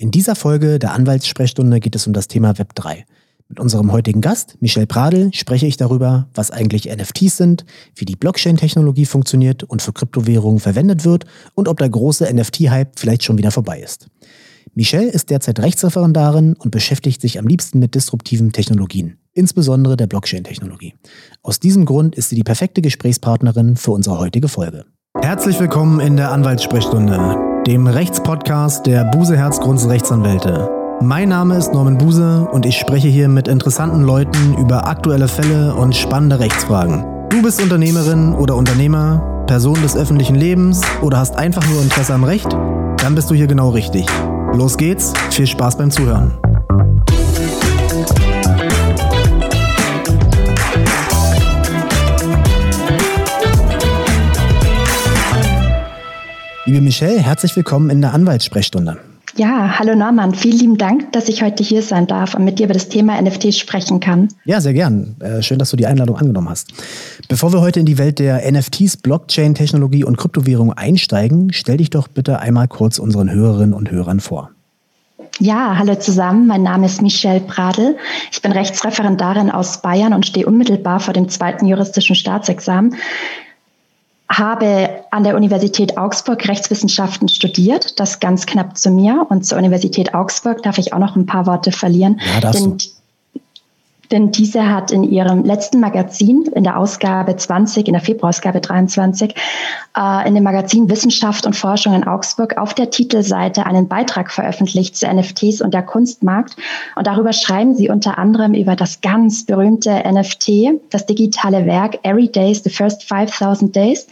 In dieser Folge der Anwaltssprechstunde geht es um das Thema Web 3. Mit unserem heutigen Gast, Michel Pradel, spreche ich darüber, was eigentlich NFTs sind, wie die Blockchain-Technologie funktioniert und für Kryptowährungen verwendet wird und ob der große NFT-Hype vielleicht schon wieder vorbei ist. Michel ist derzeit Rechtsreferendarin und beschäftigt sich am liebsten mit disruptiven Technologien, insbesondere der Blockchain-Technologie. Aus diesem Grund ist sie die perfekte Gesprächspartnerin für unsere heutige Folge. Herzlich willkommen in der Anwaltssprechstunde dem Rechtspodcast der Buse Herzgrunds Rechtsanwälte. Mein Name ist Norman Buse und ich spreche hier mit interessanten Leuten über aktuelle Fälle und spannende Rechtsfragen. Du bist Unternehmerin oder Unternehmer, Person des öffentlichen Lebens oder hast einfach nur Interesse am Recht? Dann bist du hier genau richtig. Los geht's, viel Spaß beim Zuhören. Liebe Michelle, herzlich willkommen in der Anwaltssprechstunde. Ja, hallo Norman, vielen lieben Dank, dass ich heute hier sein darf und mit dir über das Thema NFT sprechen kann. Ja, sehr gern. Äh, schön, dass du die Einladung angenommen hast. Bevor wir heute in die Welt der NFTs, Blockchain-Technologie und Kryptowährung einsteigen, stell dich doch bitte einmal kurz unseren Hörerinnen und Hörern vor. Ja, hallo zusammen. Mein Name ist Michelle Pradel. Ich bin Rechtsreferendarin aus Bayern und stehe unmittelbar vor dem zweiten juristischen Staatsexamen habe an der Universität Augsburg Rechtswissenschaften studiert, das ganz knapp zu mir. Und zur Universität Augsburg darf ich auch noch ein paar Worte verlieren. Ja, denn du. Denn diese hat in ihrem letzten Magazin, in der Ausgabe 20, in der Februarausgabe 23, äh, in dem Magazin Wissenschaft und Forschung in Augsburg auf der Titelseite einen Beitrag veröffentlicht zu NFTs und der Kunstmarkt. Und darüber schreiben sie unter anderem über das ganz berühmte NFT, das digitale Werk Every Days, The First 5000 Days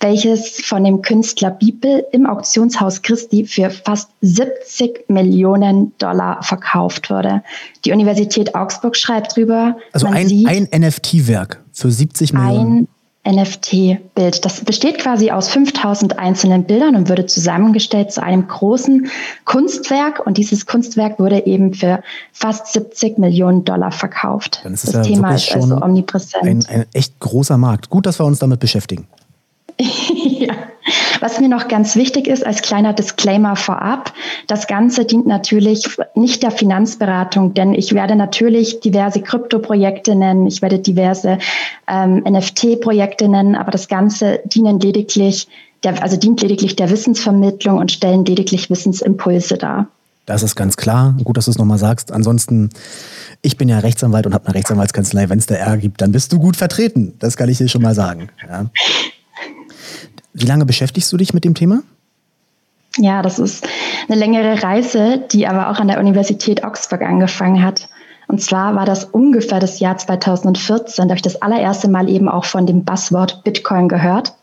welches von dem Künstler Bibel im Auktionshaus Christi für fast 70 Millionen Dollar verkauft wurde. Die Universität Augsburg schreibt drüber. Also ein, ein NFT-Werk für 70 Millionen. Ein NFT-Bild. Das besteht quasi aus 5000 einzelnen Bildern und würde zusammengestellt zu einem großen Kunstwerk. Und dieses Kunstwerk wurde eben für fast 70 Millionen Dollar verkauft. Dann ist das ja Thema ist also omnipräsent. Ein, ein echt großer Markt. Gut, dass wir uns damit beschäftigen. ja. Was mir noch ganz wichtig ist, als kleiner Disclaimer vorab, das Ganze dient natürlich nicht der Finanzberatung, denn ich werde natürlich diverse Krypto-Projekte nennen, ich werde diverse ähm, NFT-Projekte nennen, aber das Ganze dienen lediglich, der, also dient lediglich der Wissensvermittlung und stellen lediglich Wissensimpulse dar. Das ist ganz klar. Gut, dass du es nochmal sagst. Ansonsten, ich bin ja Rechtsanwalt und habe eine Rechtsanwaltskanzlei. Wenn es da R gibt, dann bist du gut vertreten. Das kann ich dir schon mal sagen. Ja. Wie lange beschäftigst du dich mit dem Thema? Ja, das ist eine längere Reise, die aber auch an der Universität Oxford angefangen hat. Und zwar war das ungefähr das Jahr 2014, da habe ich das allererste Mal eben auch von dem Buzzword Bitcoin gehört.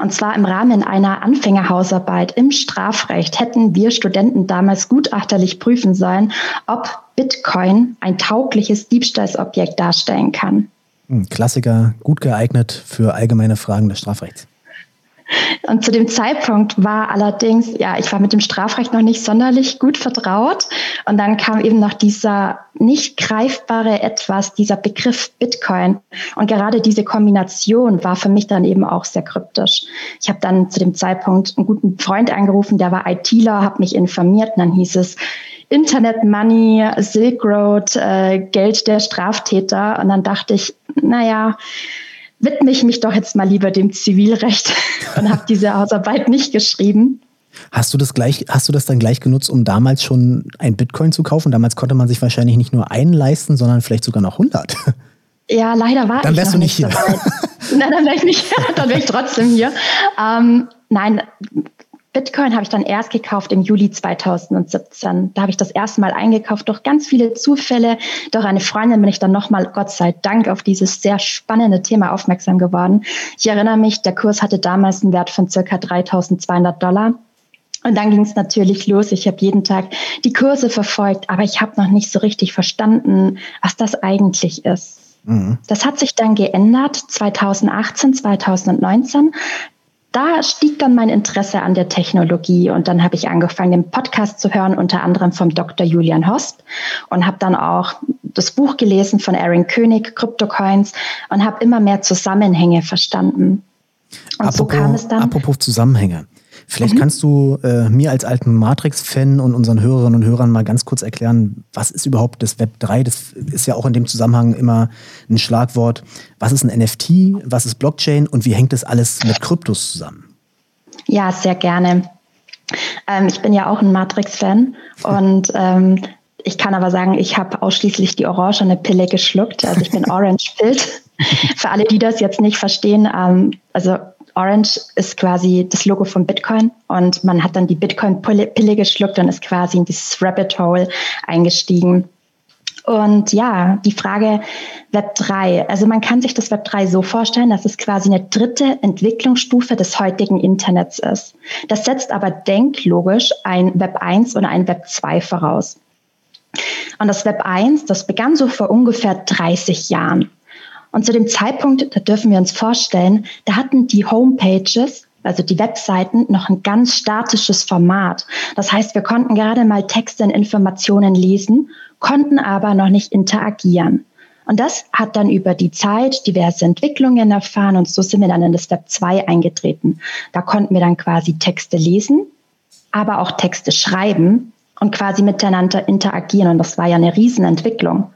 Und zwar im Rahmen einer Anfängerhausarbeit im Strafrecht hätten wir Studenten damals gutachterlich prüfen sollen, ob Bitcoin ein taugliches Diebstahlsobjekt darstellen kann. Klassiker, gut geeignet für allgemeine Fragen des Strafrechts. Und zu dem Zeitpunkt war allerdings, ja, ich war mit dem Strafrecht noch nicht sonderlich gut vertraut. Und dann kam eben noch dieser nicht greifbare etwas, dieser Begriff Bitcoin. Und gerade diese Kombination war für mich dann eben auch sehr kryptisch. Ich habe dann zu dem Zeitpunkt einen guten Freund angerufen, der war ITler, habe mich informiert und dann hieß es, Internet Money, Silk Road, äh, Geld der Straftäter. Und dann dachte ich, naja, widme ich mich doch jetzt mal lieber dem Zivilrecht und habe diese Hausarbeit nicht geschrieben. Hast du das gleich, hast du das dann gleich genutzt, um damals schon ein Bitcoin zu kaufen? Damals konnte man sich wahrscheinlich nicht nur einen leisten, sondern vielleicht sogar noch 100. Ja, leider war dann ich wärst du nicht hier. Nein, dann wäre ich nicht, dann wäre ich trotzdem hier. Ähm, nein, Bitcoin habe ich dann erst gekauft im Juli 2017. Da habe ich das erste Mal eingekauft durch ganz viele Zufälle. Durch eine Freundin bin ich dann nochmal, Gott sei Dank, auf dieses sehr spannende Thema aufmerksam geworden. Ich erinnere mich, der Kurs hatte damals einen Wert von circa 3200 Dollar. Und dann ging es natürlich los. Ich habe jeden Tag die Kurse verfolgt, aber ich habe noch nicht so richtig verstanden, was das eigentlich ist. Mhm. Das hat sich dann geändert 2018, 2019 da stieg dann mein Interesse an der Technologie und dann habe ich angefangen, den Podcast zu hören, unter anderem vom Dr. Julian Hosp und habe dann auch das Buch gelesen von Aaron König, CryptoCoins und habe immer mehr Zusammenhänge verstanden. Und apropos, so kam es dann. Apropos Zusammenhänge. Vielleicht mhm. kannst du äh, mir als alten Matrix-Fan und unseren Hörerinnen und Hörern mal ganz kurz erklären, was ist überhaupt das Web 3? Das ist ja auch in dem Zusammenhang immer ein Schlagwort. Was ist ein NFT? Was ist Blockchain? Und wie hängt das alles mit Kryptos zusammen? Ja, sehr gerne. Ähm, ich bin ja auch ein Matrix-Fan und ähm, ich kann aber sagen, ich habe ausschließlich die orangene Pille geschluckt. Also ich bin Orange-Pilled. Für alle, die das jetzt nicht verstehen, ähm, also Orange ist quasi das Logo von Bitcoin und man hat dann die Bitcoin-Pille geschluckt und ist quasi in dieses Rabbit Hole eingestiegen. Und ja, die Frage Web 3. Also man kann sich das Web 3 so vorstellen, dass es quasi eine dritte Entwicklungsstufe des heutigen Internets ist. Das setzt aber denklogisch ein Web 1 und ein Web 2 voraus. Und das Web 1, das begann so vor ungefähr 30 Jahren. Und zu dem Zeitpunkt, da dürfen wir uns vorstellen, da hatten die Homepages, also die Webseiten, noch ein ganz statisches Format. Das heißt, wir konnten gerade mal Texte und Informationen lesen, konnten aber noch nicht interagieren. Und das hat dann über die Zeit diverse Entwicklungen erfahren und so sind wir dann in das Web 2 eingetreten. Da konnten wir dann quasi Texte lesen, aber auch Texte schreiben und quasi miteinander interagieren. Und das war ja eine Riesenentwicklung.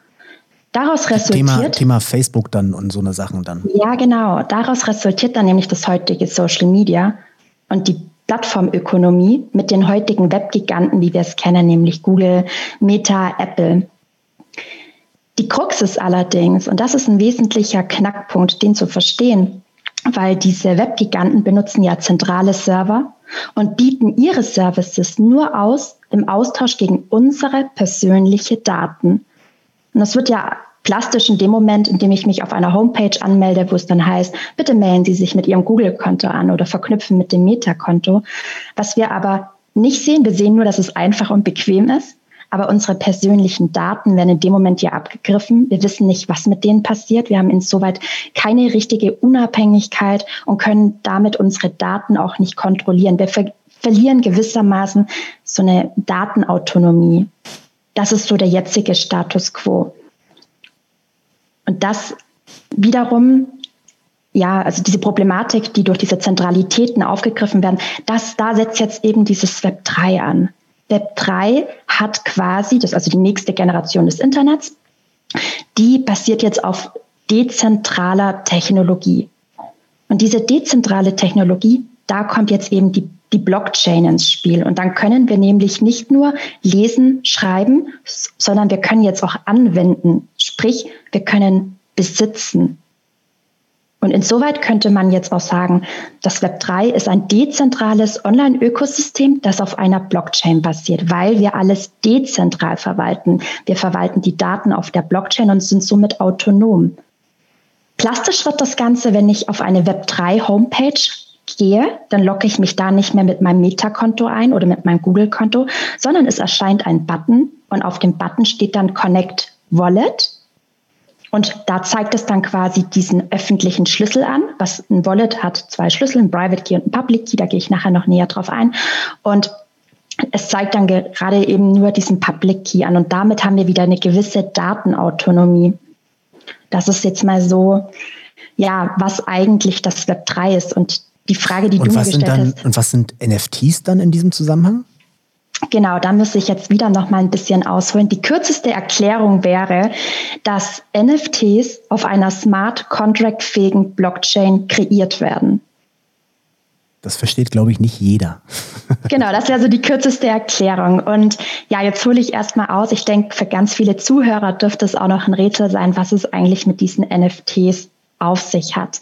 Daraus resultiert. Thema, Thema Facebook dann und so eine Sachen dann. Ja, genau. Daraus resultiert dann nämlich das heutige Social Media und die Plattformökonomie mit den heutigen Webgiganten, wie wir es kennen, nämlich Google, Meta, Apple. Die Krux ist allerdings, und das ist ein wesentlicher Knackpunkt, den zu verstehen, weil diese Webgiganten benutzen ja zentrale Server und bieten ihre Services nur aus im Austausch gegen unsere persönliche Daten. Und das wird ja plastisch in dem Moment, in dem ich mich auf einer Homepage anmelde, wo es dann heißt, bitte melden Sie sich mit Ihrem Google-Konto an oder verknüpfen mit dem Meta-Konto. Was wir aber nicht sehen, wir sehen nur, dass es einfach und bequem ist. Aber unsere persönlichen Daten werden in dem Moment ja abgegriffen. Wir wissen nicht, was mit denen passiert. Wir haben insoweit keine richtige Unabhängigkeit und können damit unsere Daten auch nicht kontrollieren. Wir ver verlieren gewissermaßen so eine Datenautonomie. Das ist so der jetzige Status quo. Und das wiederum, ja, also diese Problematik, die durch diese Zentralitäten aufgegriffen werden, das, da setzt jetzt eben dieses Web 3 an. Web 3 hat quasi, das ist also die nächste Generation des Internets, die basiert jetzt auf dezentraler Technologie. Und diese dezentrale Technologie, da kommt jetzt eben die die Blockchain ins Spiel. Und dann können wir nämlich nicht nur lesen, schreiben, sondern wir können jetzt auch anwenden. Sprich, wir können besitzen. Und insoweit könnte man jetzt auch sagen, das Web 3 ist ein dezentrales Online-Ökosystem, das auf einer Blockchain basiert, weil wir alles dezentral verwalten. Wir verwalten die Daten auf der Blockchain und sind somit autonom. Plastisch wird das Ganze, wenn ich auf eine Web 3 Homepage gehe, dann logge ich mich da nicht mehr mit meinem Meta-Konto ein oder mit meinem Google-Konto, sondern es erscheint ein Button und auf dem Button steht dann Connect Wallet. Und da zeigt es dann quasi diesen öffentlichen Schlüssel an, was ein Wallet hat, zwei Schlüssel, ein Private Key und ein Public Key, da gehe ich nachher noch näher drauf ein. Und es zeigt dann gerade eben nur diesen Public Key an und damit haben wir wieder eine gewisse Datenautonomie. Das ist jetzt mal so, ja, was eigentlich das Web 3 ist und die Frage, die und du was mir gestellt dann, hast. Und was sind NFTs dann in diesem Zusammenhang? Genau, da müsste ich jetzt wieder noch mal ein bisschen ausholen. Die kürzeste Erklärung wäre, dass NFTs auf einer smart contract fähigen Blockchain kreiert werden. Das versteht, glaube ich, nicht jeder. genau, das wäre so die kürzeste Erklärung. Und ja, jetzt hole ich erstmal aus. Ich denke, für ganz viele Zuhörer dürfte es auch noch ein Rätsel sein, was es eigentlich mit diesen NFTs auf sich hat.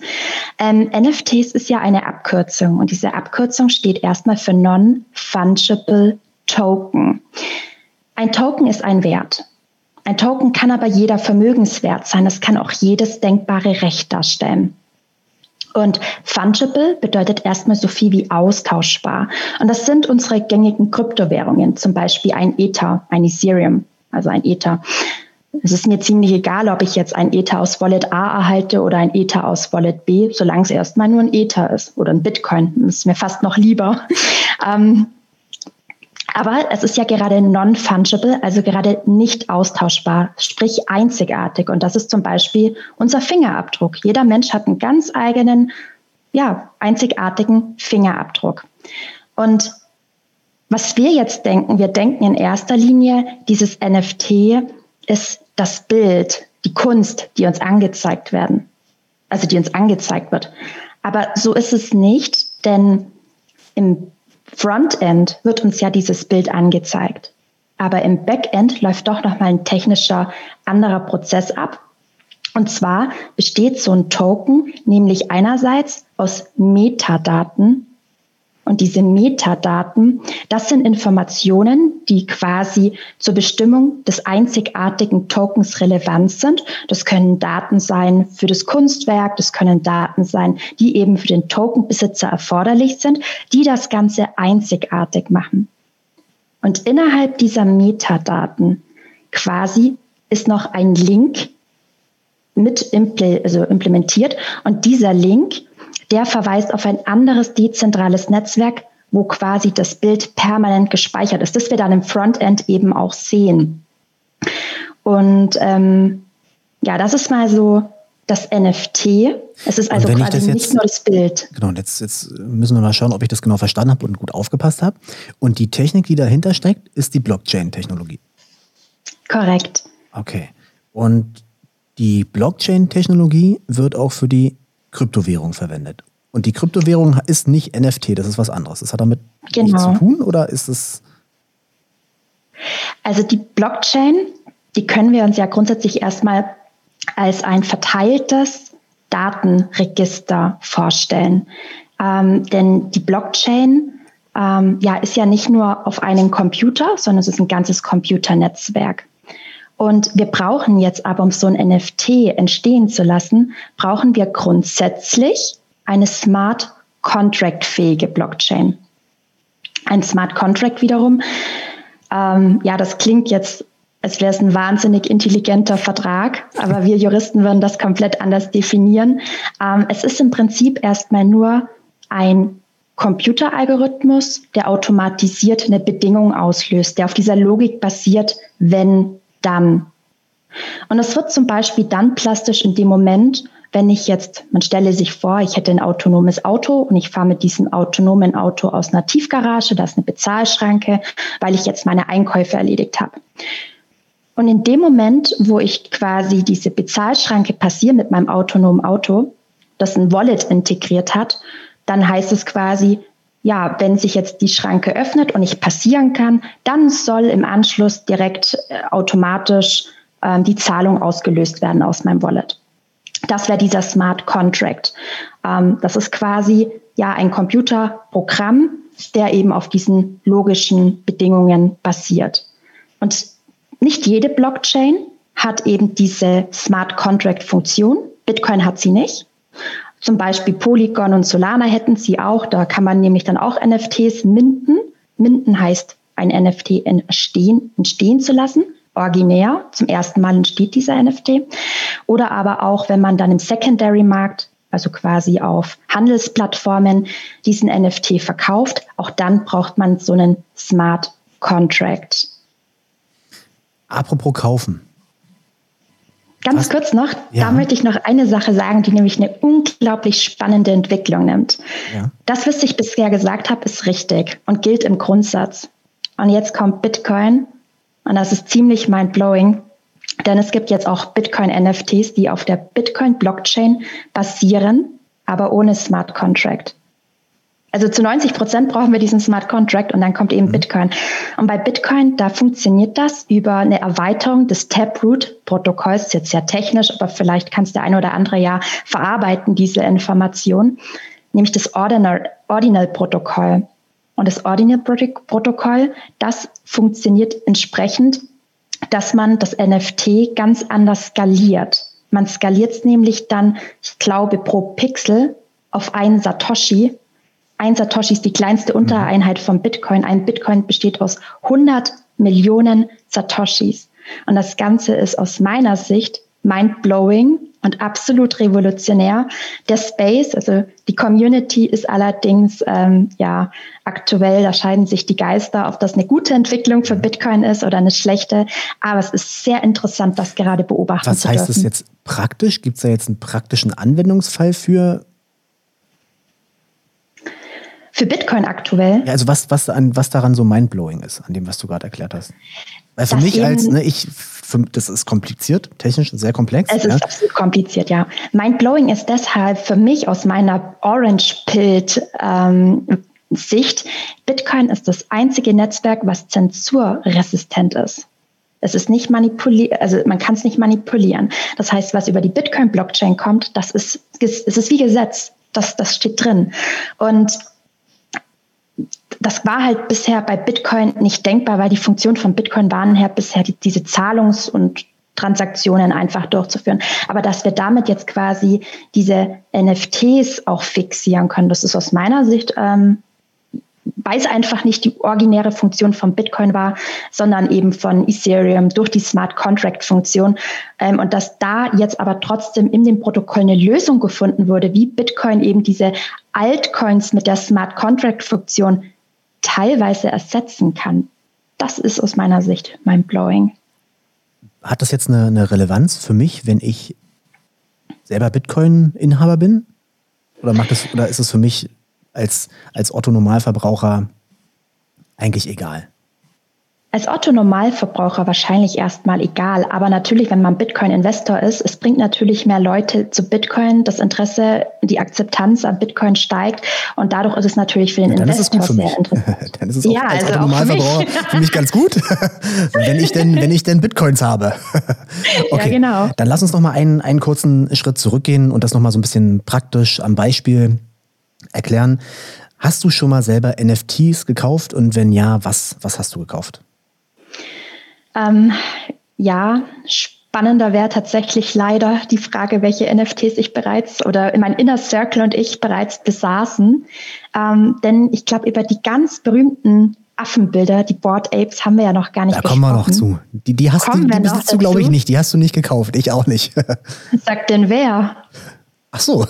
Ähm, NFTs ist ja eine Abkürzung und diese Abkürzung steht erstmal für Non-Fungible Token. Ein Token ist ein Wert. Ein Token kann aber jeder Vermögenswert sein. Es kann auch jedes denkbare Recht darstellen. Und fungible bedeutet erstmal so viel wie austauschbar. Und das sind unsere gängigen Kryptowährungen, zum Beispiel ein Ether, ein Ethereum, also ein Ether. Es ist mir ziemlich egal, ob ich jetzt ein Ether aus Wallet A erhalte oder ein Ether aus Wallet B, solange es erstmal nur ein Ether ist oder ein Bitcoin. Das ist mir fast noch lieber. ähm, aber es ist ja gerade non-fungible, also gerade nicht austauschbar, sprich einzigartig. Und das ist zum Beispiel unser Fingerabdruck. Jeder Mensch hat einen ganz eigenen, ja, einzigartigen Fingerabdruck. Und was wir jetzt denken, wir denken in erster Linie, dieses NFT ist das Bild, die Kunst, die uns angezeigt werden, also die uns angezeigt wird. Aber so ist es nicht, denn im Frontend wird uns ja dieses Bild angezeigt. Aber im Backend läuft doch nochmal ein technischer anderer Prozess ab. Und zwar besteht so ein Token nämlich einerseits aus Metadaten, und diese Metadaten, das sind Informationen, die quasi zur Bestimmung des einzigartigen Tokens relevant sind. Das können Daten sein für das Kunstwerk, das können Daten sein, die eben für den Tokenbesitzer erforderlich sind, die das Ganze einzigartig machen. Und innerhalb dieser Metadaten quasi ist noch ein Link mit also implementiert und dieser Link der verweist auf ein anderes dezentrales Netzwerk, wo quasi das Bild permanent gespeichert ist, das wir dann im Frontend eben auch sehen. Und ähm, ja, das ist mal so das NFT. Es ist also quasi jetzt, nicht nur das Bild. Genau, jetzt, jetzt müssen wir mal schauen, ob ich das genau verstanden habe und gut aufgepasst habe. Und die Technik, die dahinter steckt, ist die Blockchain-Technologie. Korrekt. Okay. Und die Blockchain-Technologie wird auch für die Kryptowährung verwendet. Und die Kryptowährung ist nicht NFT, das ist was anderes. Das hat damit genau. nichts zu tun oder ist es? Also die Blockchain, die können wir uns ja grundsätzlich erstmal als ein verteiltes Datenregister vorstellen. Ähm, denn die Blockchain ähm, ja, ist ja nicht nur auf einen Computer, sondern es ist ein ganzes Computernetzwerk. Und wir brauchen jetzt aber, um so ein NFT entstehen zu lassen, brauchen wir grundsätzlich eine Smart Contract fähige Blockchain. Ein Smart Contract wiederum, ähm, ja, das klingt jetzt, als wäre es ein wahnsinnig intelligenter Vertrag, aber wir Juristen würden das komplett anders definieren. Ähm, es ist im Prinzip erstmal nur ein Computeralgorithmus, der automatisiert eine Bedingung auslöst, der auf dieser Logik basiert, wenn dann. Und es wird zum Beispiel dann plastisch in dem Moment, wenn ich jetzt, man stelle sich vor, ich hätte ein autonomes Auto und ich fahre mit diesem autonomen Auto aus einer Tiefgarage, da ist eine Bezahlschranke, weil ich jetzt meine Einkäufe erledigt habe. Und in dem Moment, wo ich quasi diese Bezahlschranke passiere mit meinem autonomen Auto, das ein Wallet integriert hat, dann heißt es quasi, ja, wenn sich jetzt die Schranke öffnet und ich passieren kann, dann soll im Anschluss direkt äh, automatisch äh, die Zahlung ausgelöst werden aus meinem Wallet. Das wäre dieser Smart Contract. Ähm, das ist quasi ja ein Computerprogramm, der eben auf diesen logischen Bedingungen basiert. Und nicht jede Blockchain hat eben diese Smart Contract Funktion. Bitcoin hat sie nicht. Zum Beispiel Polygon und Solana hätten sie auch. Da kann man nämlich dann auch NFTs minden. Minden heißt, ein NFT entstehen, entstehen zu lassen. Originär, zum ersten Mal entsteht dieser NFT. Oder aber auch, wenn man dann im Secondary-Markt, also quasi auf Handelsplattformen, diesen NFT verkauft, auch dann braucht man so einen Smart Contract. Apropos kaufen. Ganz Was? kurz noch, ja. da möchte ich noch eine Sache sagen, die nämlich eine unglaublich spannende Entwicklung nimmt. Ja. Das, was ich bisher gesagt habe, ist richtig und gilt im Grundsatz. Und jetzt kommt Bitcoin und das ist ziemlich mind-blowing, denn es gibt jetzt auch Bitcoin-NFTs, die auf der Bitcoin-Blockchain basieren, aber ohne Smart Contract. Also zu 90 Prozent brauchen wir diesen Smart Contract und dann kommt eben mhm. Bitcoin. Und bei Bitcoin, da funktioniert das über eine Erweiterung des Taproot-Protokolls, jetzt sehr technisch, aber vielleicht kann es der eine oder andere ja verarbeiten, diese Information, nämlich das Ordinal-Protokoll. Und das Ordinal-Protokoll, das funktioniert entsprechend, dass man das NFT ganz anders skaliert. Man skaliert es nämlich dann, ich glaube, pro Pixel auf einen Satoshi ein Satoshi ist die kleinste Untereinheit vom Bitcoin. Ein Bitcoin besteht aus 100 Millionen Satoshis. Und das Ganze ist aus meiner Sicht mind-blowing und absolut revolutionär. Der Space, also die Community ist allerdings ähm, ja aktuell, da scheiden sich die Geister, ob das eine gute Entwicklung für Bitcoin ist oder eine schlechte. Aber es ist sehr interessant, das gerade beobachten Was zu dürfen. Was heißt das jetzt praktisch? Gibt es da jetzt einen praktischen Anwendungsfall für? Für Bitcoin aktuell? Ja, also was, was, an, was daran so mindblowing ist, an dem, was du gerade erklärt hast. Weil für das mich als, ne, ich, für, das ist kompliziert, technisch sehr komplex. Es ja. ist absolut kompliziert, ja. Mindblowing ist deshalb für mich aus meiner Orange-Pilt ähm, Sicht, Bitcoin ist das einzige Netzwerk, was zensurresistent ist. Es ist nicht manipuliert, also man kann es nicht manipulieren. Das heißt, was über die Bitcoin-Blockchain kommt, das ist, es ist wie Gesetz. Das, das steht drin. Und das war halt bisher bei Bitcoin nicht denkbar, weil die Funktion von Bitcoin waren her bisher die, diese Zahlungs- und Transaktionen einfach durchzuführen. Aber dass wir damit jetzt quasi diese NFTs auch fixieren können, das ist aus meiner Sicht ähm, weil es einfach nicht die originäre Funktion von Bitcoin war, sondern eben von Ethereum durch die Smart Contract Funktion. Ähm, und dass da jetzt aber trotzdem in dem Protokoll eine Lösung gefunden wurde, wie Bitcoin eben diese Altcoins mit der Smart Contract Funktion teilweise ersetzen kann. Das ist aus meiner Sicht mein Blowing. Hat das jetzt eine, eine Relevanz für mich, wenn ich selber Bitcoin-Inhaber bin? Oder macht das, oder ist es für mich als, als Otto-Normalverbraucher eigentlich egal? Als Otto-Normalverbraucher wahrscheinlich erstmal egal, aber natürlich, wenn man Bitcoin-Investor ist, es bringt natürlich mehr Leute zu Bitcoin, das Interesse, die Akzeptanz an Bitcoin steigt und dadurch ist es natürlich für den ja, dann Investor ist es gut für sehr interessant. dann ist es auch ja, als also Otto-Normalverbraucher für, für, mich ganz gut, wenn ich denn, wenn ich denn Bitcoins habe. okay, ja, genau. Dann lass uns noch mal einen, einen kurzen Schritt zurückgehen und das noch mal so ein bisschen praktisch am Beispiel erklären. Hast du schon mal selber NFTs gekauft und wenn ja, was, was hast du gekauft? Ähm, ja, spannender wäre tatsächlich leider die Frage, welche NFTs ich bereits oder in mein Inner Circle und ich bereits besaßen. Ähm, denn ich glaube, über die ganz berühmten Affenbilder, die Board Apes, haben wir ja noch gar nicht Da kommen wir noch zu. Die, die hast kommen du, die besitzt du, glaube ich, nicht. Die hast du nicht gekauft. Ich auch nicht. Sagt denn wer? Ach so.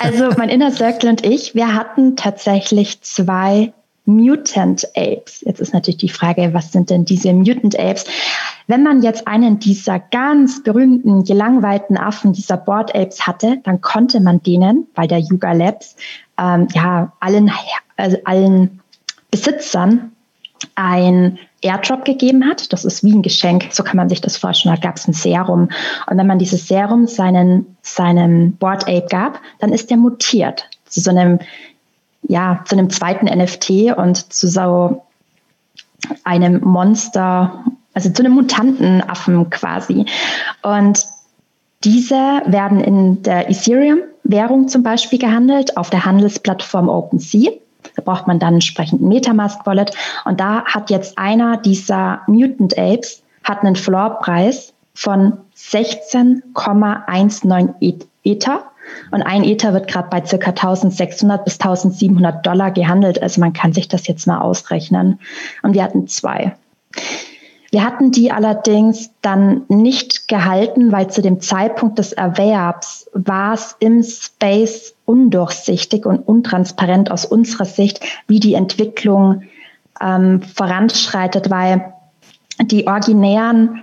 also mein Inner Circle und ich, wir hatten tatsächlich zwei Mutant Apes. Jetzt ist natürlich die Frage, was sind denn diese Mutant Apes? Wenn man jetzt einen dieser ganz berühmten, gelangweilten Affen, dieser Board Apes hatte, dann konnte man denen bei der Yuga Labs ähm, ja allen, also allen Besitzern ein Airdrop gegeben hat. Das ist wie ein Geschenk, so kann man sich das vorstellen. Da gab es ein Serum. Und wenn man dieses Serum seinen, seinem Board Ape gab, dann ist der mutiert zu so einem, ja, zu einem zweiten NFT und zu so einem Monster, also zu einem Mutantenaffen quasi. Und diese werden in der Ethereum-Währung zum Beispiel gehandelt, auf der Handelsplattform OpenSea. Braucht man dann entsprechend ein Metamask Wallet. Und da hat jetzt einer dieser Mutant Apes hat einen Floorpreis von 16,19 Ether. Und ein Ether wird gerade bei ca. 1600 bis 1700 Dollar gehandelt. Also man kann sich das jetzt mal ausrechnen. Und wir hatten zwei. Wir hatten die allerdings dann nicht gehalten, weil zu dem Zeitpunkt des Erwerbs war es im Space undurchsichtig und untransparent aus unserer Sicht, wie die Entwicklung ähm, voranschreitet, weil die originären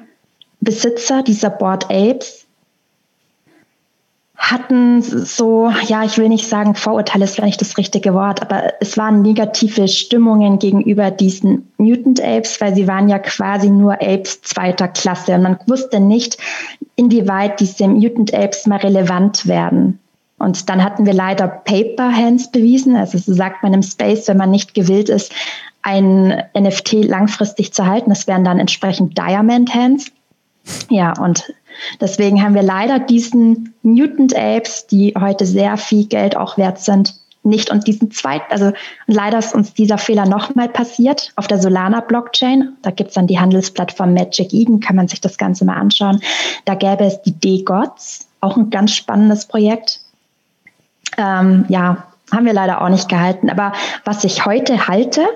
Besitzer dieser Board Apes hatten so, ja, ich will nicht sagen Vorurteile, ist vielleicht das richtige Wort, aber es waren negative Stimmungen gegenüber diesen Mutant Apes, weil sie waren ja quasi nur Apes zweiter Klasse und man wusste nicht, inwieweit diese Mutant Apes mal relevant werden. Und dann hatten wir leider Paper Hands bewiesen, also so sagt man im Space, wenn man nicht gewillt ist, ein NFT langfristig zu halten, das wären dann entsprechend Diamond Hands. Ja, und Deswegen haben wir leider diesen Mutant Apes, die heute sehr viel Geld auch wert sind, nicht und diesen zweiten, also leider ist uns dieser Fehler nochmal passiert auf der Solana Blockchain. Da gibt's dann die Handelsplattform Magic Eden, kann man sich das Ganze mal anschauen. Da gäbe es die D-Gods, auch ein ganz spannendes Projekt. Ähm, ja, haben wir leider auch nicht gehalten. Aber was ich heute halte,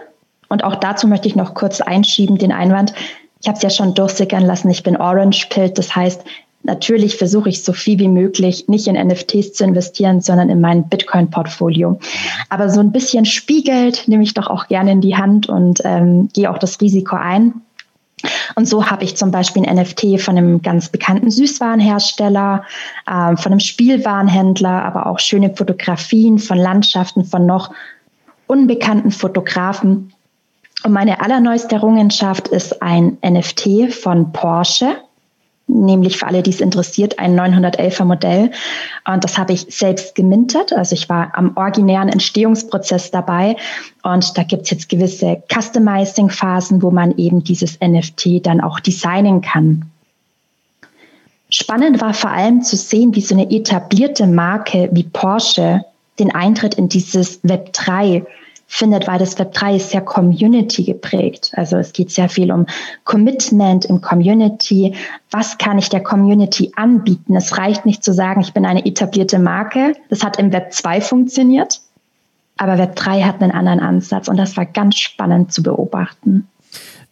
und auch dazu möchte ich noch kurz einschieben, den Einwand, ich habe es ja schon durchsickern lassen, ich bin Orange Pilt. Das heißt, natürlich versuche ich so viel wie möglich nicht in NFTs zu investieren, sondern in mein Bitcoin-Portfolio. Aber so ein bisschen Spielgeld nehme ich doch auch gerne in die Hand und ähm, gehe auch das Risiko ein. Und so habe ich zum Beispiel ein NFT von einem ganz bekannten Süßwarenhersteller, äh, von einem Spielwarenhändler, aber auch schöne Fotografien von Landschaften von noch unbekannten Fotografen. Und meine allerneueste Errungenschaft ist ein NFT von Porsche nämlich für alle, die es interessiert, ein 911er Modell. Und das habe ich selbst gemintet. Also ich war am originären Entstehungsprozess dabei. Und da gibt es jetzt gewisse Customizing-Phasen, wo man eben dieses NFT dann auch designen kann. Spannend war vor allem zu sehen, wie so eine etablierte Marke wie Porsche den Eintritt in dieses Web 3 findet, weil das Web 3 ist sehr Community geprägt. Also es geht sehr viel um Commitment im Community. Was kann ich der Community anbieten? Es reicht nicht zu sagen, ich bin eine etablierte Marke. Das hat im Web 2 funktioniert. Aber Web 3 hat einen anderen Ansatz und das war ganz spannend zu beobachten.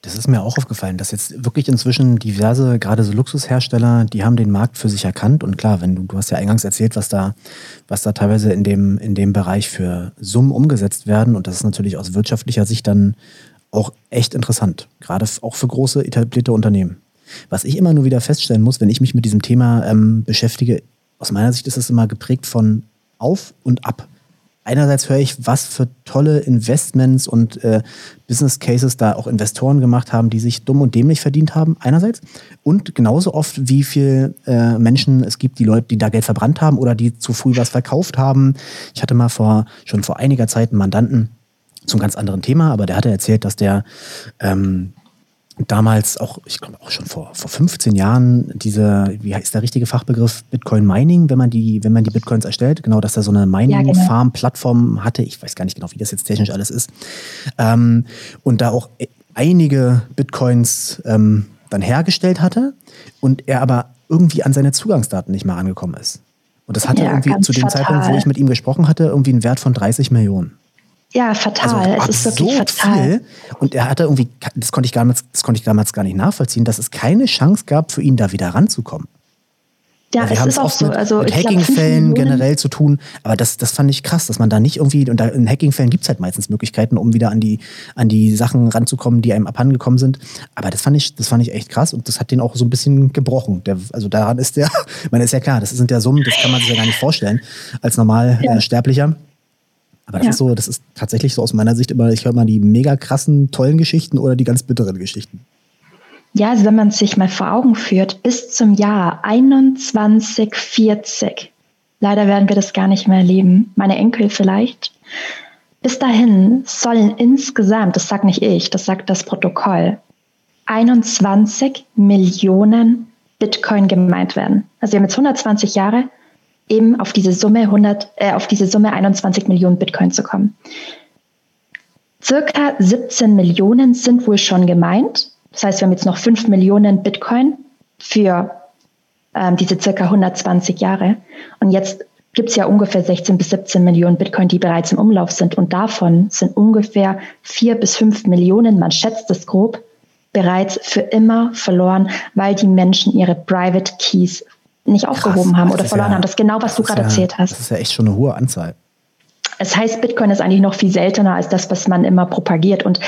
Das ist mir auch aufgefallen, dass jetzt wirklich inzwischen diverse, gerade so Luxushersteller, die haben den Markt für sich erkannt. Und klar, wenn du, du hast ja eingangs erzählt, was da, was da teilweise in dem, in dem Bereich für Summen umgesetzt werden. Und das ist natürlich aus wirtschaftlicher Sicht dann auch echt interessant. Gerade auch für große etablierte Unternehmen. Was ich immer nur wieder feststellen muss, wenn ich mich mit diesem Thema ähm, beschäftige, aus meiner Sicht ist es immer geprägt von auf und ab einerseits höre ich, was für tolle Investments und äh, Business Cases da auch Investoren gemacht haben, die sich dumm und dämlich verdient haben, einerseits. Und genauso oft, wie viele äh, Menschen es gibt, die Leute, die da Geld verbrannt haben oder die zu früh was verkauft haben. Ich hatte mal vor, schon vor einiger Zeit einen Mandanten zum ganz anderen Thema, aber der hatte erzählt, dass der ähm, damals auch, ich glaube auch schon vor, vor 15 Jahren, diese, wie heißt der richtige Fachbegriff, Bitcoin Mining, wenn man die, wenn man die Bitcoins erstellt, genau, dass er so eine Mining-Farm-Plattform hatte. Ich weiß gar nicht genau, wie das jetzt technisch alles ist. Ähm, und da auch einige Bitcoins ähm, dann hergestellt hatte und er aber irgendwie an seine Zugangsdaten nicht mehr angekommen ist. Und das hatte ja, irgendwie zu dem fatal. Zeitpunkt, wo ich mit ihm gesprochen hatte, irgendwie einen Wert von 30 Millionen. Ja, fatal. Also, es ist wirklich fatal. Viel. Und er hatte irgendwie, das konnte, ich damals, das konnte ich damals gar nicht nachvollziehen, dass es keine Chance gab, für ihn da wieder ranzukommen. Ja, wir haben es auch so. Mit, also, mit Hacking-Fällen generell zu tun. Aber das, das fand ich krass, dass man da nicht irgendwie, und da in Hacking-Fällen gibt es halt meistens Möglichkeiten, um wieder an die, an die Sachen ranzukommen, die einem abhandengekommen sind. Aber das fand ich, das fand ich echt krass und das hat den auch so ein bisschen gebrochen. Der, also daran ist der, man ist ja klar, das sind ja Summen, das kann man sich ja gar nicht vorstellen als normal ja. äh, Sterblicher. Aber das ja. ist so, das ist tatsächlich so aus meiner Sicht immer, ich höre mal die mega krassen, tollen Geschichten oder die ganz bitteren Geschichten. Ja, also wenn man sich mal vor Augen führt, bis zum Jahr 2140, leider werden wir das gar nicht mehr erleben, meine Enkel vielleicht, bis dahin sollen insgesamt, das sagt nicht ich, das sagt das Protokoll, 21 Millionen Bitcoin gemeint werden. Also wir haben jetzt 120 Jahre, eben auf diese Summe 100, äh, auf diese Summe 21 Millionen Bitcoin zu kommen. Circa 17 Millionen sind wohl schon gemeint. Das heißt, wir haben jetzt noch 5 Millionen Bitcoin für ähm, diese circa 120 Jahre. Und jetzt gibt es ja ungefähr 16 bis 17 Millionen Bitcoin, die bereits im Umlauf sind. Und davon sind ungefähr 4 bis 5 Millionen, man schätzt es grob, bereits für immer verloren, weil die Menschen ihre Private Keys nicht aufgehoben Krass, haben oder verloren ja, haben. Das ist genau, was du gerade ja, erzählt hast. Das ist ja echt schon eine hohe Anzahl. Es heißt, Bitcoin ist eigentlich noch viel seltener als das, was man immer propagiert. Und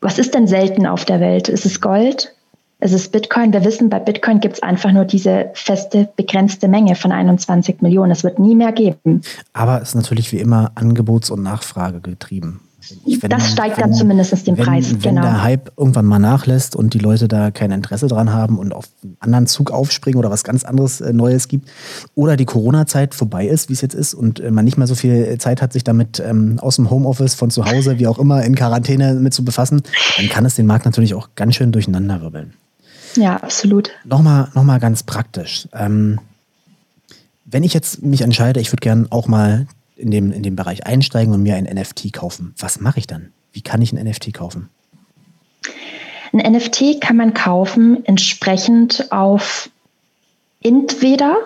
was ist denn selten auf der Welt? Ist es Gold? Ist es Bitcoin? Wir wissen, bei Bitcoin gibt es einfach nur diese feste, begrenzte Menge von 21 Millionen. Es wird nie mehr geben. Aber es ist natürlich wie immer Angebots- und Nachfrage getrieben. Ich, das steigt wenn, dann zumindest den wenn, Preis. Wenn genau. der Hype irgendwann mal nachlässt und die Leute da kein Interesse dran haben und auf einen anderen Zug aufspringen oder was ganz anderes äh, Neues gibt oder die Corona-Zeit vorbei ist, wie es jetzt ist und äh, man nicht mehr so viel Zeit hat, sich damit ähm, aus dem Homeoffice, von zu Hause, wie auch immer, in Quarantäne mit zu befassen, dann kann es den Markt natürlich auch ganz schön durcheinander wirbeln. Ja, absolut. Nochmal noch mal ganz praktisch. Ähm, wenn ich jetzt mich entscheide, ich würde gerne auch mal in dem, in dem Bereich einsteigen und mir ein NFT kaufen. Was mache ich dann? Wie kann ich ein NFT kaufen? Ein NFT kann man kaufen entsprechend auf entweder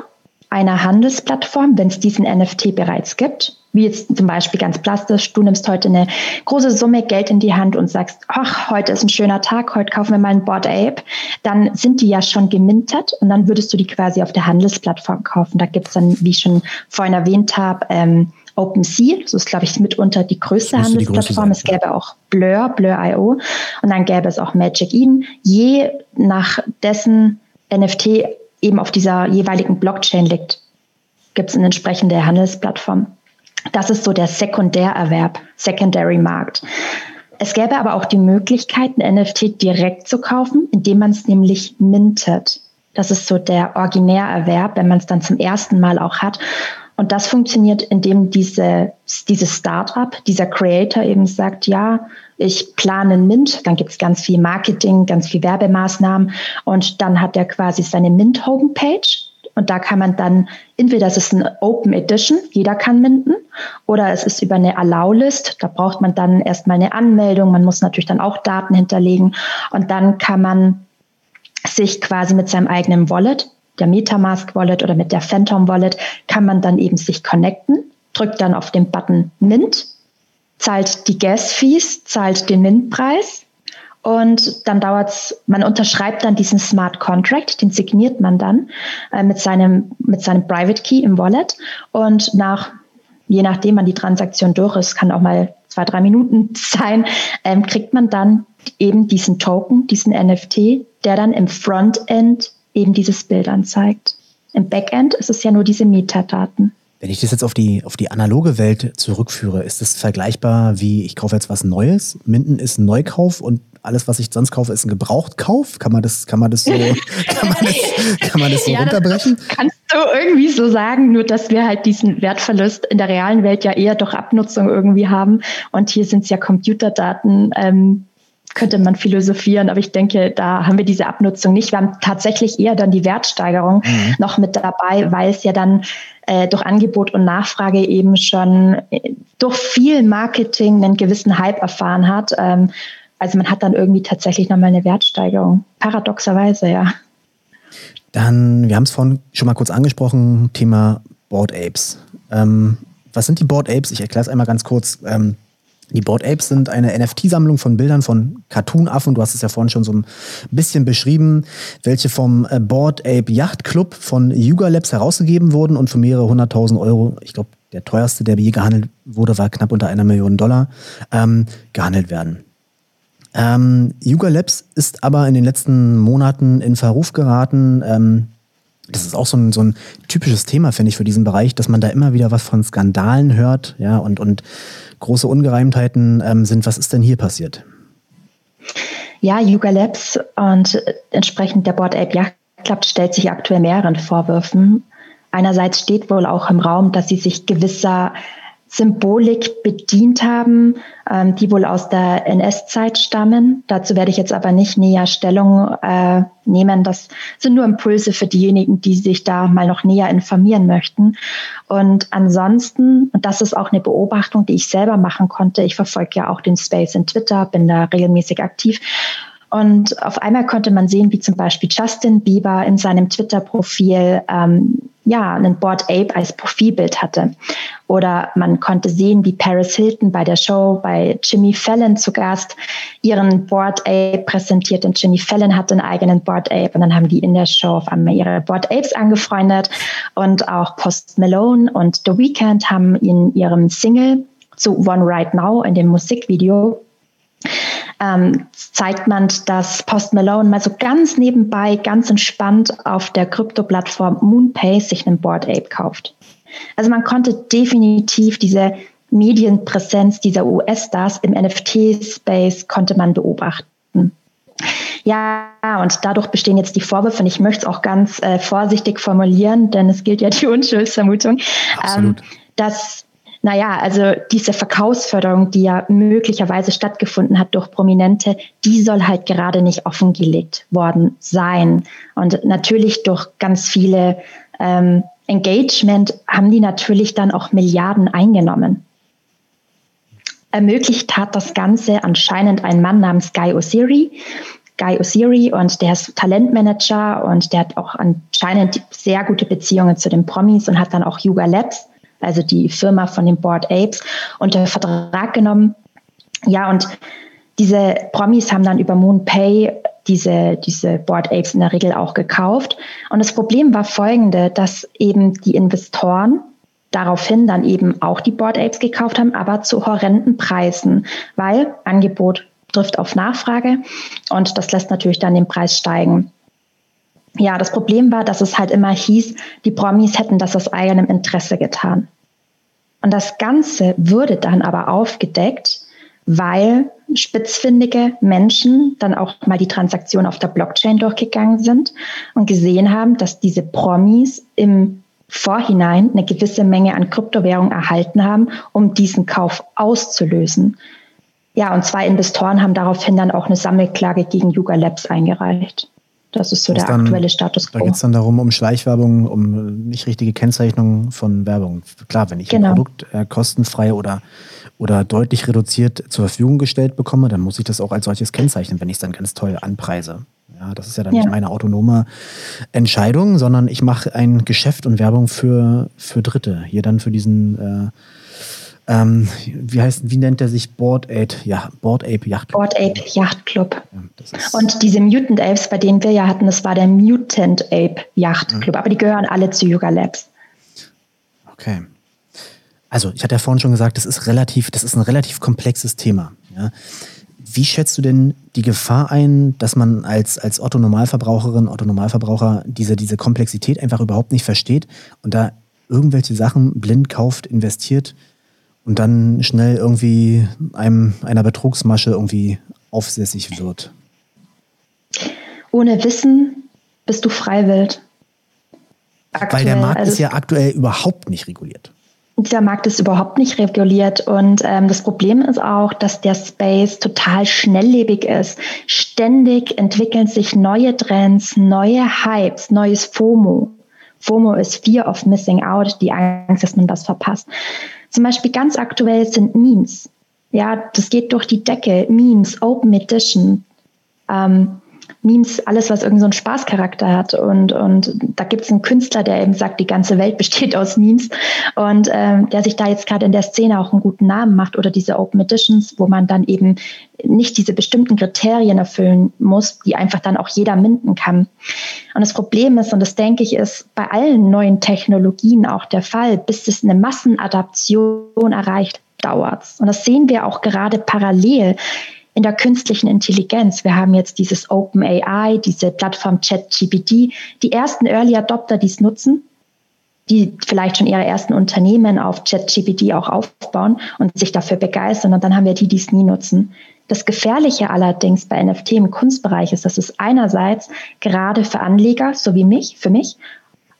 einer Handelsplattform, wenn es diesen NFT bereits gibt, wie jetzt zum Beispiel ganz plastisch, du nimmst heute eine große Summe Geld in die Hand und sagst, ach, heute ist ein schöner Tag, heute kaufen wir mal ein Board Ape, dann sind die ja schon gemintet und dann würdest du die quasi auf der Handelsplattform kaufen. Da gibt es dann, wie ich schon vorhin erwähnt habe, ähm, OpenSea, das ist, glaube ich, mitunter die größte Handelsplattform. es gäbe auch Blur, Blur.io und dann gäbe es auch Magic Eden. Je nach dessen NFT eben auf dieser jeweiligen Blockchain liegt, gibt es eine entsprechende Handelsplattform. Das ist so der Sekundärerwerb, Secondary Markt. Es gäbe aber auch die Möglichkeit, ein NFT direkt zu kaufen, indem man es nämlich mintet. Das ist so der Originärerwerb, wenn man es dann zum ersten Mal auch hat. Und das funktioniert, indem diese, dieses Startup, dieser Creator eben sagt, ja, ich plane Mint, dann gibt es ganz viel Marketing, ganz viel Werbemaßnahmen und dann hat er quasi seine Mint-Homepage und da kann man dann, entweder es ist eine Open Edition, jeder kann minden, oder es ist über eine Allow-List. Da braucht man dann erstmal eine Anmeldung. Man muss natürlich dann auch Daten hinterlegen. Und dann kann man sich quasi mit seinem eigenen Wallet, der Metamask Wallet oder mit der Phantom Wallet, kann man dann eben sich connecten, drückt dann auf den Button Mint, zahlt die Gas-Fees, zahlt den Mint-Preis und dann dauert's, man unterschreibt dann diesen Smart Contract, den signiert man dann äh, mit seinem, mit seinem Private Key im Wallet. Und nach, je nachdem man die Transaktion durch ist, kann auch mal zwei, drei Minuten sein, ähm, kriegt man dann eben diesen Token, diesen NFT, der dann im Frontend eben dieses Bild anzeigt. Im Backend ist es ja nur diese Metadaten. Wenn ich das jetzt auf die, auf die analoge Welt zurückführe, ist das vergleichbar wie, ich kaufe jetzt was Neues, Minden ist ein Neukauf und alles, was ich sonst kaufe, ist ein Gebrauchtkauf? Kann man das, kann man das so, kann man das, kann man das so ja, runterbrechen? Das kannst du irgendwie so sagen, nur dass wir halt diesen Wertverlust in der realen Welt ja eher durch Abnutzung irgendwie haben. Und hier sind es ja Computerdaten, ähm, könnte man philosophieren, aber ich denke, da haben wir diese Abnutzung nicht. Wir haben tatsächlich eher dann die Wertsteigerung mhm. noch mit dabei, weil es ja dann äh, durch Angebot und Nachfrage eben schon äh, durch viel Marketing einen gewissen Hype erfahren hat. Ähm, also man hat dann irgendwie tatsächlich nochmal eine Wertsteigerung. Paradoxerweise, ja. Dann, wir haben es vorhin schon mal kurz angesprochen, Thema Board Apes. Ähm, was sind die Board Apes? Ich erkläre es einmal ganz kurz. Ähm, die Board Apes sind eine NFT-Sammlung von Bildern von Cartoon-Affen. Du hast es ja vorhin schon so ein bisschen beschrieben, welche vom äh, Board Ape Yacht Club von Yuga Labs herausgegeben wurden und für mehrere hunderttausend Euro, ich glaube, der teuerste, der je gehandelt wurde, war knapp unter einer Million Dollar, ähm, gehandelt werden. Ähm, Yuga Labs ist aber in den letzten Monaten in Verruf geraten. Ähm, das ist auch so ein, so ein typisches Thema, finde ich, für diesen Bereich, dass man da immer wieder was von Skandalen hört, ja, und, und große Ungereimtheiten ähm, sind. Was ist denn hier passiert? Ja, Yuga Labs und entsprechend der Board Ape Yacht Club stellt sich aktuell mehreren Vorwürfen. Einerseits steht wohl auch im Raum, dass sie sich gewisser Symbolik bedient haben, ähm, die wohl aus der NS-Zeit stammen. Dazu werde ich jetzt aber nicht näher Stellung äh, nehmen. Das sind nur Impulse für diejenigen, die sich da mal noch näher informieren möchten. Und ansonsten, und das ist auch eine Beobachtung, die ich selber machen konnte, ich verfolge ja auch den Space in Twitter, bin da regelmäßig aktiv. Und auf einmal konnte man sehen, wie zum Beispiel Justin Bieber in seinem Twitter-Profil ähm, ja, einen Board Ape als Profilbild hatte. Oder man konnte sehen, wie Paris Hilton bei der Show bei Jimmy Fallon zu Gast ihren Board Ape präsentiert. Und Jimmy Fallon hatte einen eigenen Board Ape. Und dann haben die in der Show auf einmal ihre Board Apes angefreundet. Und auch Post Malone und The Weeknd haben in ihrem Single zu One Right Now in dem Musikvideo ähm, zeigt man, dass Post Malone mal so ganz nebenbei, ganz entspannt auf der Krypto-Plattform MoonPay sich einen Board Ape kauft. Also man konnte definitiv diese Medienpräsenz dieser US-Stars im NFT-Space konnte man beobachten. Ja, und dadurch bestehen jetzt die Vorwürfe, und ich möchte es auch ganz äh, vorsichtig formulieren, denn es gilt ja die Unschuldsvermutung, ähm, dass naja, also diese Verkaufsförderung, die ja möglicherweise stattgefunden hat durch Prominente, die soll halt gerade nicht offengelegt worden sein. Und natürlich durch ganz viele ähm, Engagement haben die natürlich dann auch Milliarden eingenommen. Ermöglicht hat das Ganze anscheinend ein Mann namens Guy Osiri. Guy Osiri und der ist Talentmanager und der hat auch anscheinend sehr gute Beziehungen zu den Promis und hat dann auch Yuga Labs also die Firma von den Board Apes, unter Vertrag genommen. Ja, und diese Promis haben dann über MoonPay diese, diese Board Apes in der Regel auch gekauft. Und das Problem war folgende, dass eben die Investoren daraufhin dann eben auch die Board Apes gekauft haben, aber zu horrenden Preisen, weil Angebot trifft auf Nachfrage und das lässt natürlich dann den Preis steigen. Ja, das Problem war, dass es halt immer hieß, die Promis hätten das aus eigenem Interesse getan. Und das Ganze wurde dann aber aufgedeckt, weil spitzfindige Menschen dann auch mal die Transaktion auf der Blockchain durchgegangen sind und gesehen haben, dass diese Promis im Vorhinein eine gewisse Menge an Kryptowährung erhalten haben, um diesen Kauf auszulösen. Ja, und zwei Investoren haben daraufhin dann auch eine Sammelklage gegen Yuga Labs eingereicht. Das ist so das der dann, aktuelle Status quo. Da geht es dann darum, um Schleichwerbung, um nicht richtige Kennzeichnung von Werbung. Klar, wenn ich genau. ein Produkt äh, kostenfrei oder, oder deutlich reduziert zur Verfügung gestellt bekomme, dann muss ich das auch als solches kennzeichnen, wenn ich es dann ganz toll anpreise. Ja, das ist ja dann ja. nicht meine autonome Entscheidung, sondern ich mache ein Geschäft und Werbung für, für Dritte. Hier dann für diesen äh, ähm, wie heißt, wie nennt er sich? Board Ape, ja, Board Ape Yacht Club. Board Ape Yacht Club. Ja, und diese Mutant Apes, bei denen wir ja hatten, das war der Mutant Ape Yacht mhm. Club, mhm. aber die gehören alle zu Yoga Labs. Okay. Also, ich hatte ja vorhin schon gesagt, das ist relativ, das ist ein relativ komplexes Thema. Ja. Wie schätzt du denn die Gefahr ein, dass man als, als Otto-Normalverbraucherin, Otto-Normalverbraucher diese, diese Komplexität einfach überhaupt nicht versteht und da irgendwelche Sachen blind kauft, investiert, und dann schnell irgendwie einem, einer Betrugsmasche irgendwie aufsässig wird. Ohne Wissen bist du freiwillig. Weil der Markt also ist ja aktuell überhaupt nicht reguliert. Der Markt ist überhaupt nicht reguliert und ähm, das Problem ist auch, dass der Space total schnelllebig ist. Ständig entwickeln sich neue Trends, neue Hypes, neues FOMO. FOMO ist Fear of Missing Out, die Angst, dass man was verpasst. Zum Beispiel ganz aktuell sind Memes. Ja, das geht durch die Decke. Memes, Open Edition. Ähm, Memes, alles, was irgendeinen so Spaßcharakter hat. Und, und da gibt es einen Künstler, der eben sagt, die ganze Welt besteht aus Memes und ähm, der sich da jetzt gerade in der Szene auch einen guten Namen macht oder diese Open Editions, wo man dann eben nicht diese bestimmten Kriterien erfüllen muss, die einfach dann auch jeder minden kann. Und das Problem ist, und das denke ich, ist bei allen neuen Technologien auch der Fall, bis es eine Massenadaption erreicht, dauert's. Und das sehen wir auch gerade parallel in der künstlichen Intelligenz. Wir haben jetzt dieses OpenAI, diese Plattform ChatGPT, die ersten Early Adopter, die es nutzen, die vielleicht schon ihre ersten Unternehmen auf ChatGPT auch aufbauen und sich dafür begeistern. Und dann haben wir die, die es nie nutzen. Das Gefährliche allerdings bei NFT im Kunstbereich ist, dass es einerseits gerade für Anleger, so wie mich, für mich,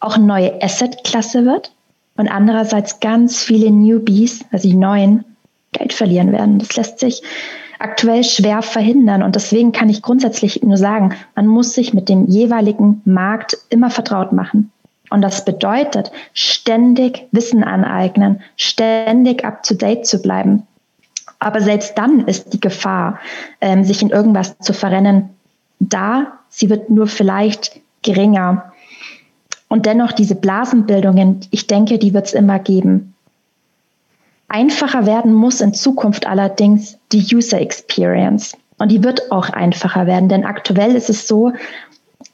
auch eine neue Asset-Klasse wird und andererseits ganz viele Newbies, also die neuen, Geld verlieren werden. Das lässt sich aktuell schwer verhindern. Und deswegen kann ich grundsätzlich nur sagen, man muss sich mit dem jeweiligen Markt immer vertraut machen. Und das bedeutet, ständig Wissen aneignen, ständig up-to-date zu bleiben. Aber selbst dann ist die Gefahr, ähm, sich in irgendwas zu verrennen, da. Sie wird nur vielleicht geringer. Und dennoch diese Blasenbildungen, ich denke, die wird es immer geben. Einfacher werden muss in Zukunft allerdings die User Experience. Und die wird auch einfacher werden, denn aktuell ist es so,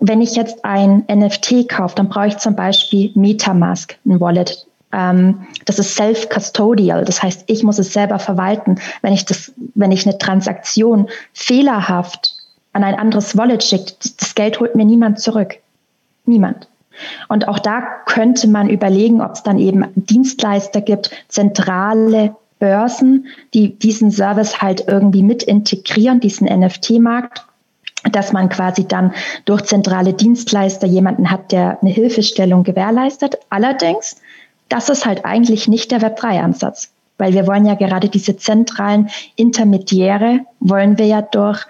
wenn ich jetzt ein NFT kaufe, dann brauche ich zum Beispiel Metamask, ein Wallet. Ähm, das ist self-custodial, das heißt, ich muss es selber verwalten. Wenn ich, das, wenn ich eine Transaktion fehlerhaft an ein anderes Wallet schicke, das Geld holt mir niemand zurück. Niemand. Und auch da könnte man überlegen, ob es dann eben Dienstleister gibt, zentrale Börsen, die diesen Service halt irgendwie mit integrieren, diesen NFT-Markt dass man quasi dann durch zentrale Dienstleister jemanden hat, der eine Hilfestellung gewährleistet. Allerdings, das ist halt eigentlich nicht der Web3-Ansatz, weil wir wollen ja gerade diese zentralen Intermediäre, wollen wir ja durch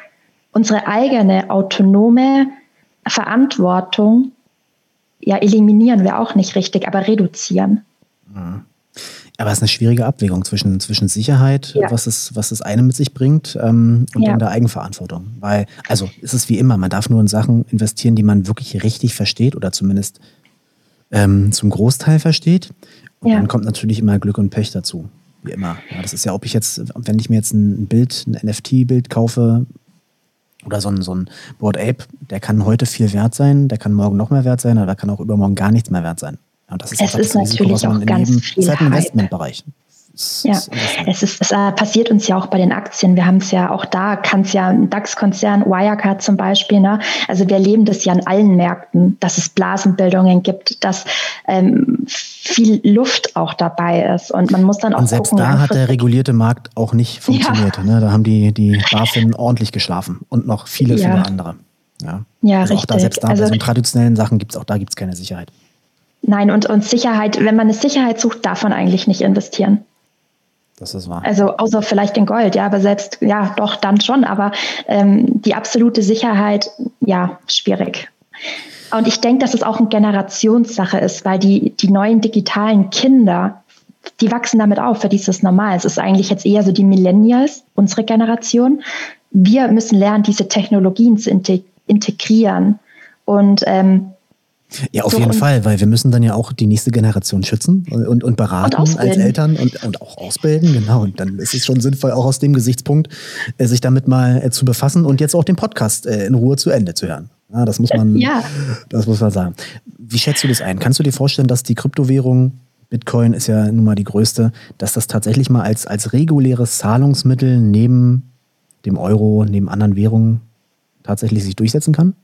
unsere eigene autonome Verantwortung ja, eliminieren wir auch nicht richtig, aber reduzieren. Mhm. Aber es ist eine schwierige Abwägung zwischen, zwischen Sicherheit, ja. was, es, was das eine mit sich bringt, ähm, und ja. dann der Eigenverantwortung. Weil, also ist es wie immer, man darf nur in Sachen investieren, die man wirklich richtig versteht oder zumindest ähm, zum Großteil versteht. Und ja. dann kommt natürlich immer Glück und Pech dazu. Wie immer. Ja, das ist ja, ob ich jetzt, wenn ich mir jetzt ein Bild, ein NFT-Bild kaufe, oder so ein, so ein Board Ape, der kann heute viel wert sein, der kann morgen noch mehr wert sein, aber der kann auch übermorgen gar nichts mehr wert sein. Ja, und das ist es ist Risiko, natürlich auch ganz jedem, viel ist halt ein Investmentbereich. Ja, es, ist, es äh, passiert uns ja auch bei den Aktien. Wir haben es ja auch da, kann es ja ein DAX-Konzern, Wirecard zum Beispiel. Ne? Also wir erleben das ja an allen Märkten, dass es Blasenbildungen gibt, dass ähm, viel Luft auch dabei ist. Und man muss dann auch Und selbst gucken, da hat der regulierte Markt auch nicht funktioniert. Ja. Ne? Da haben die, die BaFin ordentlich geschlafen und noch viele, ja. viele andere. Ja, ja also richtig. Auch da, selbst da also, bei so traditionellen Sachen gibt es auch da gibt's keine Sicherheit. Nein, und, und Sicherheit, wenn man eine Sicherheit sucht, darf man eigentlich nicht investieren. Das ist wahr. Also außer vielleicht in Gold, ja, aber selbst, ja, doch, dann schon, aber ähm, die absolute Sicherheit, ja, schwierig. Und ich denke, dass es auch eine Generationssache ist, weil die, die neuen digitalen Kinder, die wachsen damit auf, für die ist das normal. Es ist eigentlich jetzt eher so die Millennials, unsere Generation. Wir müssen lernen, diese Technologien zu integrieren. Und ähm, ja, auf so, jeden Fall, weil wir müssen dann ja auch die nächste Generation schützen und, und beraten und als Eltern und, und auch ausbilden, genau. Und dann ist es schon sinnvoll, auch aus dem Gesichtspunkt, äh, sich damit mal äh, zu befassen und jetzt auch den Podcast äh, in Ruhe zu Ende zu hören. Ja, das muss man, ja. das muss man sagen. Wie schätzt du das ein? Kannst du dir vorstellen, dass die Kryptowährung, Bitcoin ist ja nun mal die größte, dass das tatsächlich mal als, als reguläres Zahlungsmittel neben dem Euro, neben anderen Währungen tatsächlich sich durchsetzen kann?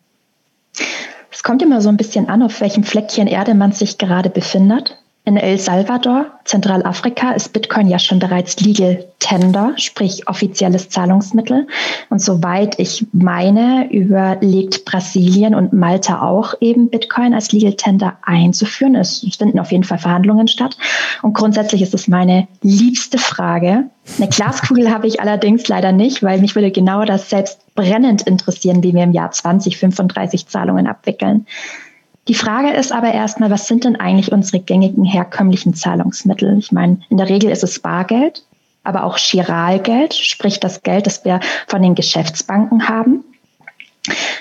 Es kommt immer so ein bisschen an, auf welchem Fleckchen Erde man sich gerade befindet. In El Salvador, Zentralafrika, ist Bitcoin ja schon bereits Legal Tender, sprich offizielles Zahlungsmittel. Und soweit ich meine, überlegt Brasilien und Malta auch eben Bitcoin als Legal Tender einzuführen. Es finden auf jeden Fall Verhandlungen statt. Und grundsätzlich ist es meine liebste Frage. Eine Glaskugel habe ich allerdings leider nicht, weil mich würde genau das selbst brennend interessieren, wie wir im Jahr 2035 Zahlungen abwickeln. Die Frage ist aber erstmal, was sind denn eigentlich unsere gängigen herkömmlichen Zahlungsmittel? Ich meine, in der Regel ist es Bargeld, aber auch Chiralgeld, sprich das Geld, das wir von den Geschäftsbanken haben.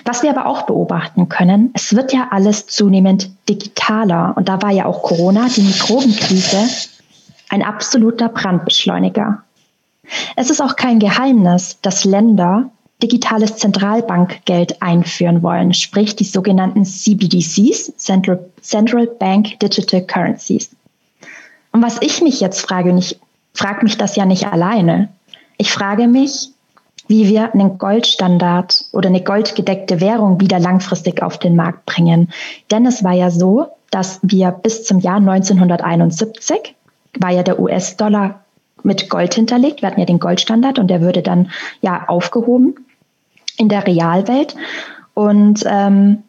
Was wir aber auch beobachten können, es wird ja alles zunehmend digitaler. Und da war ja auch Corona, die Mikrobenkrise, ein absoluter Brandbeschleuniger. Es ist auch kein Geheimnis, dass Länder digitales Zentralbankgeld einführen wollen, sprich die sogenannten CBDCs, Central, Central Bank Digital Currencies. Und was ich mich jetzt frage, ich frage mich das ja nicht alleine, ich frage mich, wie wir einen Goldstandard oder eine goldgedeckte Währung wieder langfristig auf den Markt bringen. Denn es war ja so, dass wir bis zum Jahr 1971 war ja der US-Dollar mit Gold hinterlegt. Wir hatten ja den Goldstandard und der würde dann ja aufgehoben in der Realwelt. Und ähm,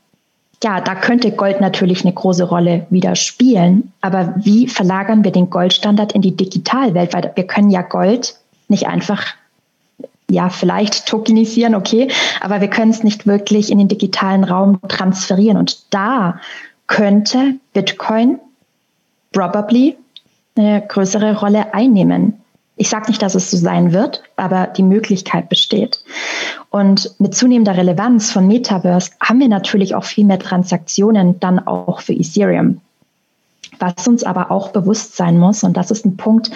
ja, da könnte Gold natürlich eine große Rolle wieder spielen. Aber wie verlagern wir den Goldstandard in die Digitalwelt? Weil wir können ja Gold nicht einfach, ja, vielleicht tokenisieren, okay, aber wir können es nicht wirklich in den digitalen Raum transferieren. Und da könnte Bitcoin probably eine größere Rolle einnehmen. Ich sage nicht, dass es so sein wird, aber die Möglichkeit besteht. Und mit zunehmender Relevanz von Metaverse haben wir natürlich auch viel mehr Transaktionen dann auch für Ethereum. Was uns aber auch bewusst sein muss, und das ist ein Punkt,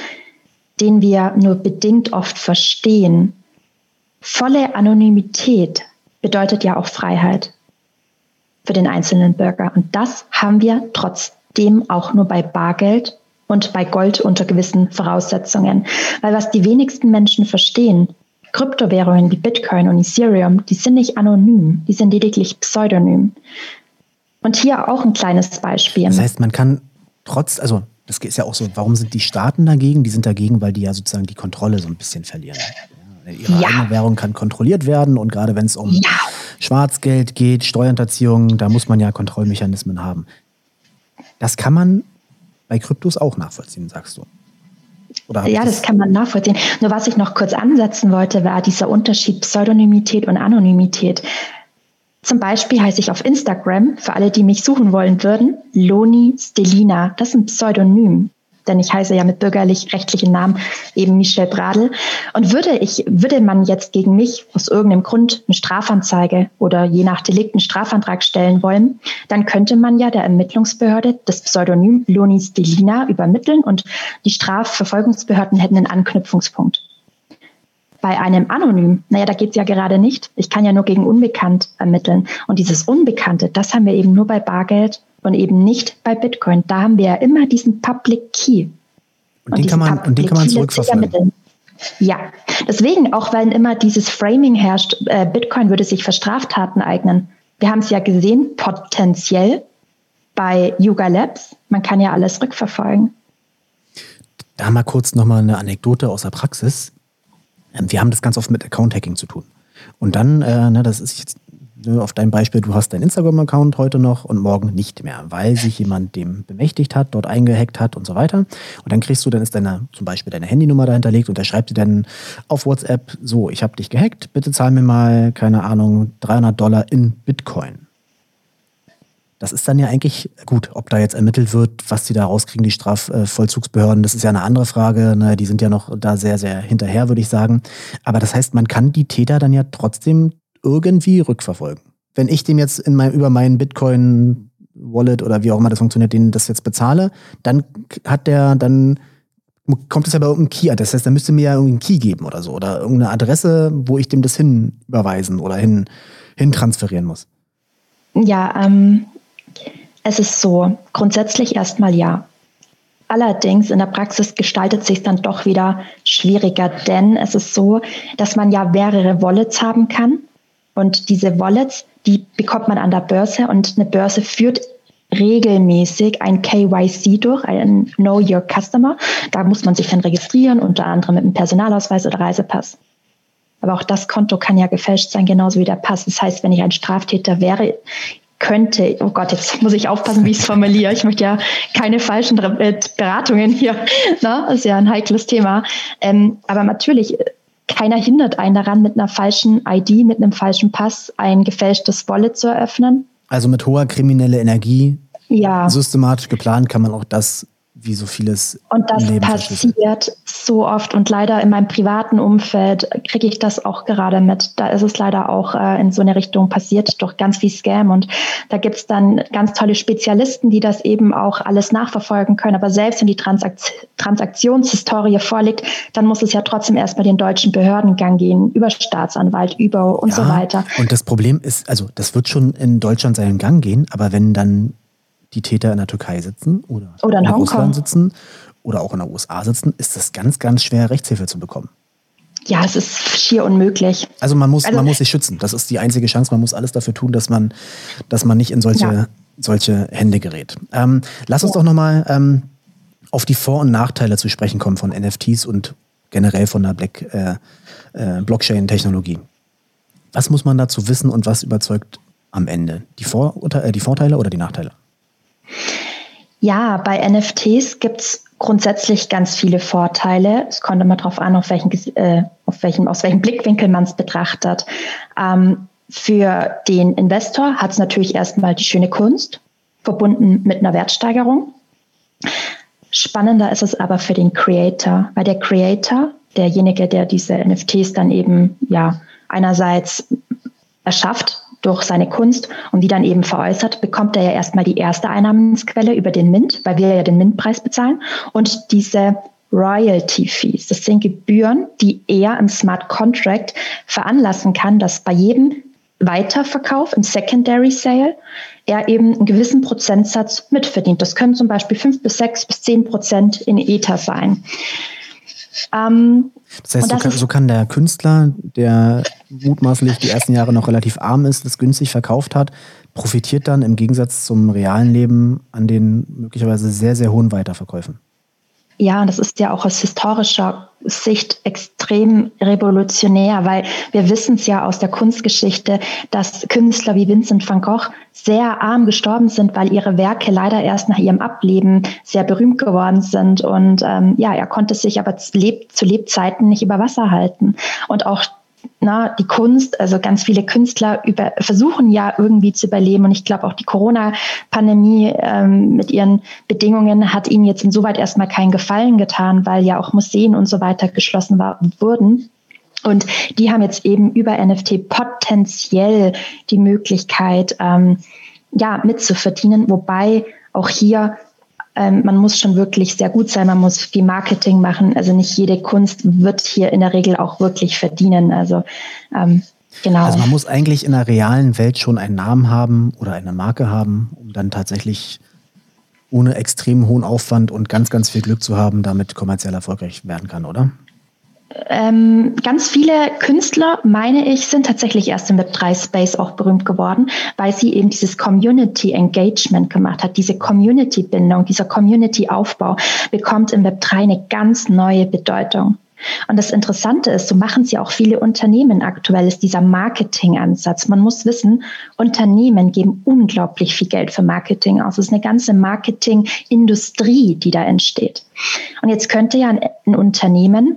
den wir nur bedingt oft verstehen, volle Anonymität bedeutet ja auch Freiheit für den einzelnen Bürger. Und das haben wir trotzdem auch nur bei Bargeld und bei Gold unter gewissen Voraussetzungen. Weil was die wenigsten Menschen verstehen, Kryptowährungen wie Bitcoin und Ethereum, die sind nicht anonym, die sind lediglich pseudonym. Und hier auch ein kleines Beispiel. Das heißt, man kann trotz, also das ist ja auch so, warum sind die Staaten dagegen? Die sind dagegen, weil die ja sozusagen die Kontrolle so ein bisschen verlieren. Ja, ihre ja. eigene Währung kann kontrolliert werden und gerade wenn es um ja. Schwarzgeld geht, Steuerhinterziehung, da muss man ja Kontrollmechanismen haben. Das kann man bei Kryptos auch nachvollziehen, sagst du. ja, das, das kann man nachvollziehen. Nur was ich noch kurz ansetzen wollte, war dieser Unterschied Pseudonymität und Anonymität. Zum Beispiel heiße ich auf Instagram, für alle, die mich suchen wollen würden, Loni Stelina. Das ist ein Pseudonym denn ich heiße ja mit bürgerlich-rechtlichen Namen eben Michelle Bradl. Und würde ich, würde man jetzt gegen mich aus irgendeinem Grund eine Strafanzeige oder je nach Delikt einen Strafantrag stellen wollen, dann könnte man ja der Ermittlungsbehörde das Pseudonym Lonis Delina übermitteln und die Strafverfolgungsbehörden hätten einen Anknüpfungspunkt. Bei einem Anonym, naja, da geht's ja gerade nicht. Ich kann ja nur gegen Unbekannt ermitteln. Und dieses Unbekannte, das haben wir eben nur bei Bargeld und eben nicht bei Bitcoin. Da haben wir ja immer diesen Public Key. Und, und den, kann man, und den kann man zurückverfolgen. Ja, deswegen, auch wenn immer dieses Framing herrscht, äh, Bitcoin würde sich für Straftaten eignen. Wir haben es ja gesehen, potenziell bei Yuga Labs. Man kann ja alles rückverfolgen. Da mal kurz nochmal eine Anekdote aus der Praxis. Ähm, wir haben das ganz oft mit Account-Hacking zu tun. Und dann, äh, ne, das ist jetzt auf dein Beispiel, du hast deinen Instagram-Account heute noch und morgen nicht mehr, weil sich jemand dem bemächtigt hat, dort eingehackt hat und so weiter. Und dann kriegst du, dann ist deine, zum Beispiel deine Handynummer dahinterlegt und da schreibt dir dann auf WhatsApp, so, ich habe dich gehackt, bitte zahl mir mal, keine Ahnung, 300 Dollar in Bitcoin. Das ist dann ja eigentlich gut, ob da jetzt ermittelt wird, was die da rauskriegen, die Strafvollzugsbehörden, das ist ja eine andere Frage. Ne? Die sind ja noch da sehr, sehr hinterher, würde ich sagen. Aber das heißt, man kann die Täter dann ja trotzdem irgendwie rückverfolgen. Wenn ich dem jetzt in mein, über meinen Bitcoin Wallet oder wie auch immer das funktioniert, den das jetzt bezahle, dann hat der, dann kommt es ja bei irgendeinem Key. Das heißt, da müsste mir ja irgendeinen Key geben oder so. Oder irgendeine Adresse, wo ich dem das hin überweisen oder hin, hin transferieren muss. Ja, ähm, es ist so. Grundsätzlich erstmal ja. Allerdings in der Praxis gestaltet sich dann doch wieder schwieriger, denn es ist so, dass man ja mehrere Wallets haben kann und diese Wallets, die bekommt man an der Börse und eine Börse führt regelmäßig ein KYC durch, ein Know Your Customer. Da muss man sich dann registrieren, unter anderem mit einem Personalausweis oder Reisepass. Aber auch das Konto kann ja gefälscht sein, genauso wie der Pass. Das heißt, wenn ich ein Straftäter wäre, könnte, oh Gott, jetzt muss ich aufpassen, wie ich es formuliere. Ich möchte ja keine falschen äh, Beratungen hier. Na, das ist ja ein heikles Thema. Ähm, aber natürlich keiner hindert einen daran, mit einer falschen ID, mit einem falschen Pass ein gefälschtes Wallet zu eröffnen. Also mit hoher krimineller Energie, ja. systematisch geplant, kann man auch das wie so vieles. Und das passiert so oft und leider in meinem privaten Umfeld kriege ich das auch gerade mit. Da ist es leider auch äh, in so eine Richtung passiert durch ganz viel Scam und da gibt es dann ganz tolle Spezialisten, die das eben auch alles nachverfolgen können. Aber selbst wenn die Transakt Transaktionshistorie vorliegt, dann muss es ja trotzdem erstmal den deutschen Behördengang gehen, über Staatsanwalt, über und ja, so weiter. Und das Problem ist, also das wird schon in Deutschland seinen Gang gehen, aber wenn dann die Täter in der Türkei sitzen oder, oder in, in Russland sitzen oder auch in den USA sitzen, ist es ganz, ganz schwer, Rechtshilfe zu bekommen. Ja, es ist schier unmöglich. Also man muss, also, man muss sich schützen. Das ist die einzige Chance. Man muss alles dafür tun, dass man, dass man nicht in solche, ja. solche Hände gerät. Ähm, lass uns ja. doch nochmal ähm, auf die Vor- und Nachteile zu sprechen kommen von NFTs und generell von der Black, äh, äh, Blockchain-Technologie. Was muss man dazu wissen und was überzeugt am Ende? Die, Vor äh, die Vorteile oder die Nachteile? Ja, bei NFTs gibt es grundsätzlich ganz viele Vorteile. Es kommt immer darauf an, auf welchen, äh, auf welchen, aus welchem Blickwinkel man es betrachtet. Ähm, für den Investor hat es natürlich erstmal die schöne Kunst, verbunden mit einer Wertsteigerung. Spannender ist es aber für den Creator, weil der Creator, derjenige, der diese NFTs dann eben ja einerseits erschafft, durch seine Kunst und die dann eben veräußert, bekommt er ja erstmal die erste Einnahmensquelle über den Mint, weil wir ja den Mintpreis bezahlen. Und diese Royalty Fees, das sind Gebühren, die er im Smart Contract veranlassen kann, dass bei jedem Weiterverkauf im Secondary Sale er eben einen gewissen Prozentsatz mitverdient. Das können zum Beispiel fünf bis sechs bis zehn Prozent in Ether sein. Ähm, das heißt, so, kann, so kann der Künstler, der mutmaßlich die ersten Jahre noch relativ arm ist, das günstig verkauft hat, profitiert dann im Gegensatz zum realen Leben an den möglicherweise sehr, sehr hohen Weiterverkäufen. Ja, das ist ja auch aus historischer Sicht extrem revolutionär, weil wir wissen es ja aus der Kunstgeschichte, dass Künstler wie Vincent van Gogh sehr arm gestorben sind, weil ihre Werke leider erst nach ihrem Ableben sehr berühmt geworden sind. Und ähm, ja, er konnte sich aber zu, Leb zu Lebzeiten nicht über Wasser halten. Und auch na, die Kunst, also ganz viele Künstler über, versuchen ja irgendwie zu überleben. Und ich glaube auch die Corona-Pandemie ähm, mit ihren Bedingungen hat ihnen jetzt insoweit erstmal keinen Gefallen getan, weil ja auch Museen und so weiter geschlossen war, wurden. Und die haben jetzt eben über NFT potenziell die Möglichkeit, ähm, ja, mitzuverdienen, wobei auch hier ähm, man muss schon wirklich sehr gut sein, man muss viel Marketing machen. Also nicht jede Kunst wird hier in der Regel auch wirklich verdienen. Also ähm, genau. Also man muss eigentlich in der realen Welt schon einen Namen haben oder eine Marke haben, um um dann tatsächlich ohne extrem hohen Aufwand und ganz, ganz viel Glück zu haben, damit kommerziell erfolgreich werden kann, oder? Ähm, ganz viele Künstler, meine ich, sind tatsächlich erst im Web3-Space auch berühmt geworden, weil sie eben dieses Community Engagement gemacht hat. Diese Community-Bindung, dieser Community-Aufbau bekommt im Web3 eine ganz neue Bedeutung. Und das Interessante ist, so machen sie auch viele Unternehmen aktuell, ist dieser Marketing-Ansatz. Man muss wissen, Unternehmen geben unglaublich viel Geld für Marketing aus. Es ist eine ganze Marketing-Industrie, die da entsteht. Und jetzt könnte ja ein, ein Unternehmen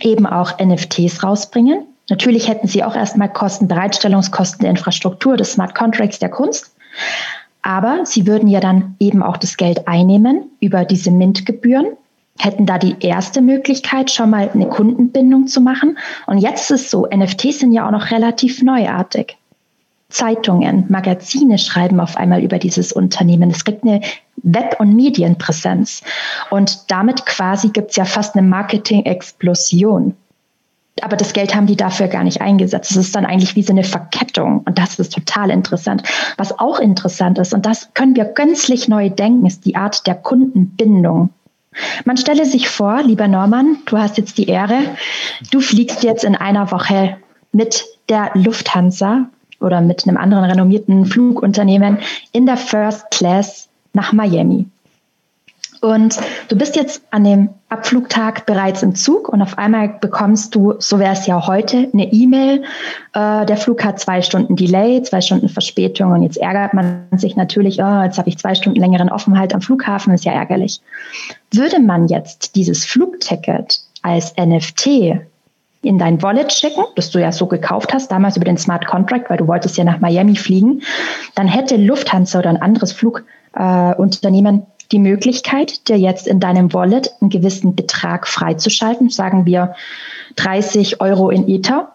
eben auch NFTs rausbringen. Natürlich hätten sie auch erstmal Kosten, Bereitstellungskosten der Infrastruktur, des Smart Contracts, der Kunst. Aber sie würden ja dann eben auch das Geld einnehmen über diese Mintgebühren, hätten da die erste Möglichkeit, schon mal eine Kundenbindung zu machen. Und jetzt ist es so, NFTs sind ja auch noch relativ neuartig. Zeitungen, Magazine schreiben auf einmal über dieses Unternehmen. Es gibt eine Web- und Medienpräsenz. Und damit quasi gibt es ja fast eine Marketing-Explosion. Aber das Geld haben die dafür gar nicht eingesetzt. Es ist dann eigentlich wie so eine Verkettung. Und das ist total interessant. Was auch interessant ist, und das können wir gänzlich neu denken, ist die Art der Kundenbindung. Man stelle sich vor, lieber Norman, du hast jetzt die Ehre, du fliegst jetzt in einer Woche mit der Lufthansa oder mit einem anderen renommierten Flugunternehmen in der First Class nach Miami. Und du bist jetzt an dem Abflugtag bereits im Zug und auf einmal bekommst du, so wäre es ja heute, eine E-Mail. Äh, der Flug hat zwei Stunden Delay, zwei Stunden Verspätung und jetzt ärgert man sich natürlich, oh, jetzt habe ich zwei Stunden längeren Aufenthalt am Flughafen, ist ja ärgerlich. Würde man jetzt dieses Flugticket als NFT in dein Wallet schicken, das du ja so gekauft hast, damals über den Smart Contract, weil du wolltest ja nach Miami fliegen, dann hätte Lufthansa oder ein anderes Flugunternehmen äh, die Möglichkeit, dir jetzt in deinem Wallet einen gewissen Betrag freizuschalten, sagen wir 30 Euro in Ether.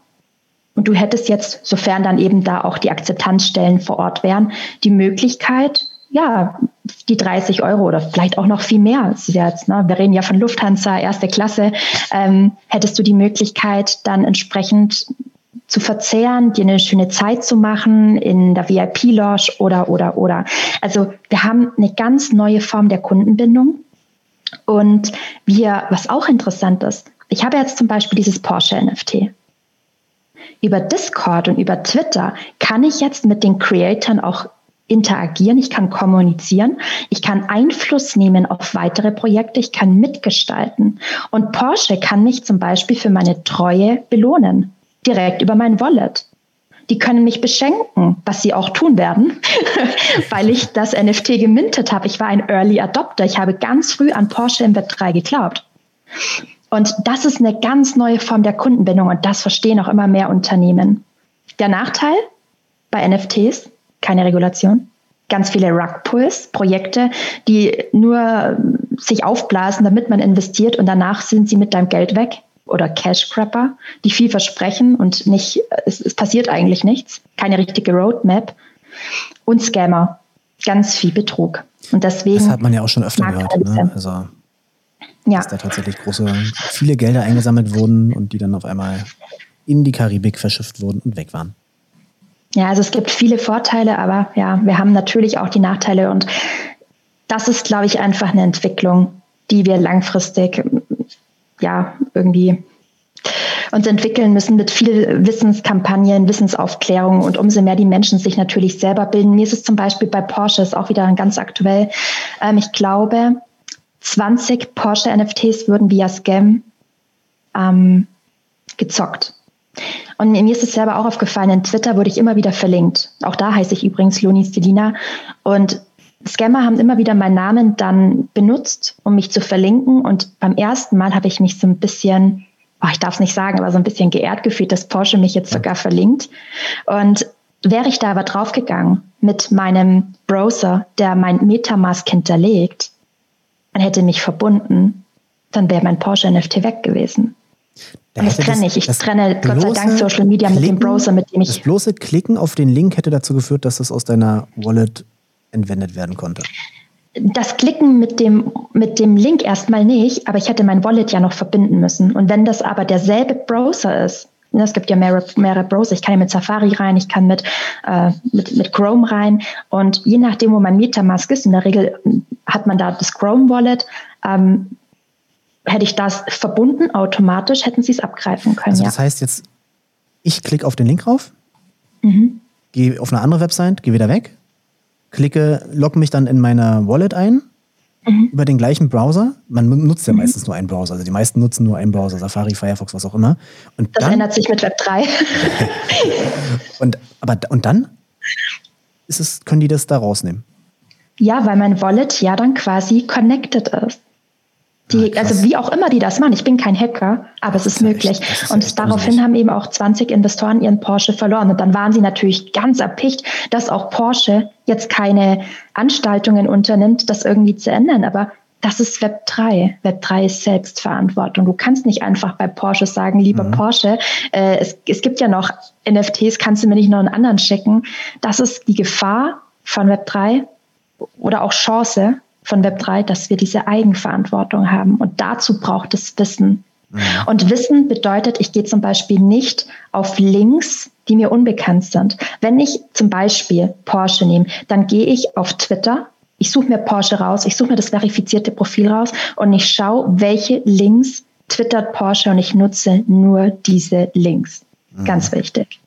Und du hättest jetzt, sofern dann eben da auch die Akzeptanzstellen vor Ort wären, die Möglichkeit, ja, die 30 Euro oder vielleicht auch noch viel mehr. Jetzt, ne, wir reden ja von Lufthansa, erste Klasse, ähm, hättest du die Möglichkeit, dann entsprechend zu verzehren, dir eine schöne Zeit zu machen in der VIP-Lounge oder, oder, oder. Also wir haben eine ganz neue Form der Kundenbindung. Und wir, was auch interessant ist, ich habe jetzt zum Beispiel dieses Porsche NFT. Über Discord und über Twitter kann ich jetzt mit den Creatoren auch interagieren, ich kann kommunizieren, ich kann Einfluss nehmen auf weitere Projekte, ich kann mitgestalten. Und Porsche kann mich zum Beispiel für meine Treue belohnen, direkt über mein Wallet. Die können mich beschenken, was sie auch tun werden, weil ich das NFT gemintet habe. Ich war ein Early Adopter. Ich habe ganz früh an Porsche im Web 3 geglaubt. Und das ist eine ganz neue Form der Kundenbindung und das verstehen auch immer mehr Unternehmen. Der Nachteil bei NFTs, keine Regulation. Ganz viele Rugpulls, Projekte, die nur sich aufblasen, damit man investiert und danach sind sie mit deinem Geld weg. Oder Cash Crapper, die viel versprechen und nicht, es, es passiert eigentlich nichts. Keine richtige Roadmap. Und Scammer. Ganz viel Betrug. Und deswegen. Das hat man ja auch schon öfter gehört. Ne? Also, ja. dass da tatsächlich große, viele Gelder eingesammelt wurden und die dann auf einmal in die Karibik verschifft wurden und weg waren. Ja, also es gibt viele Vorteile, aber ja, wir haben natürlich auch die Nachteile und das ist, glaube ich, einfach eine Entwicklung, die wir langfristig ja irgendwie uns entwickeln müssen mit viel Wissenskampagnen, Wissensaufklärung und umso mehr die Menschen sich natürlich selber bilden. Mir ist es zum Beispiel bei Porsche ist auch wieder ganz aktuell. Ähm, ich glaube, 20 Porsche NFTs würden via Scam ähm, gezockt. Und mir ist es selber auch aufgefallen, in Twitter wurde ich immer wieder verlinkt. Auch da heiße ich übrigens Loni Stelina. Und Scammer haben immer wieder meinen Namen dann benutzt, um mich zu verlinken. Und beim ersten Mal habe ich mich so ein bisschen, oh, ich darf es nicht sagen, aber so ein bisschen geehrt gefühlt, dass Porsche mich jetzt sogar verlinkt. Und wäre ich da aber draufgegangen mit meinem Browser, der mein Metamask hinterlegt, und hätte mich verbunden, dann wäre mein Porsche NFT weg gewesen. Da das trenne ich. Ich trenne Gott sei Dank Social Media Klicken, mit dem Browser, mit dem ich. Das bloße Klicken auf den Link hätte dazu geführt, dass das aus deiner Wallet entwendet werden konnte. Das Klicken mit dem, mit dem Link erstmal nicht, aber ich hätte mein Wallet ja noch verbinden müssen. Und wenn das aber derselbe Browser ist, Ne, es gibt ja mehrere, mehrere Browser. Ich kann ja mit Safari rein, ich kann mit, äh, mit, mit Chrome rein. Und je nachdem, wo mein Metamask ist, in der Regel hat man da das Chrome Wallet, ähm, hätte ich das verbunden, automatisch hätten sie es abgreifen können. Also das ja. heißt jetzt, ich klicke auf den Link rauf, mhm. gehe auf eine andere Website, gehe wieder weg, klicke, logge mich dann in meine Wallet ein mhm. über den gleichen Browser. Man nutzt ja mhm. meistens nur einen Browser. Also die meisten nutzen nur einen Browser, Safari, Firefox, was auch immer. Und das dann, ändert sich mit Web 3. und, aber, und dann ist es, können die das da rausnehmen? Ja, weil mein Wallet ja dann quasi connected ist. Die, ah, also wie auch immer die das machen. Ich bin kein Hacker, aber es ist ja möglich. Echt, und daraufhin haben eben auch 20 Investoren ihren Porsche verloren. Und dann waren sie natürlich ganz erpicht, dass auch Porsche jetzt keine Anstaltungen unternimmt, das irgendwie zu ändern. Aber das ist Web 3. Web 3 ist Selbstverantwortung. Du kannst nicht einfach bei Porsche sagen, lieber mhm. Porsche, äh, es, es gibt ja noch NFTs, kannst du mir nicht noch einen anderen schicken. Das ist die Gefahr von Web 3 oder auch Chance von Web3, dass wir diese Eigenverantwortung haben. Und dazu braucht es Wissen. Mhm. Und Wissen bedeutet, ich gehe zum Beispiel nicht auf Links, die mir unbekannt sind. Wenn ich zum Beispiel Porsche nehme, dann gehe ich auf Twitter, ich suche mir Porsche raus, ich suche mir das verifizierte Profil raus und ich schaue, welche Links twittert Porsche und ich nutze nur diese Links. Mhm. Ganz wichtig.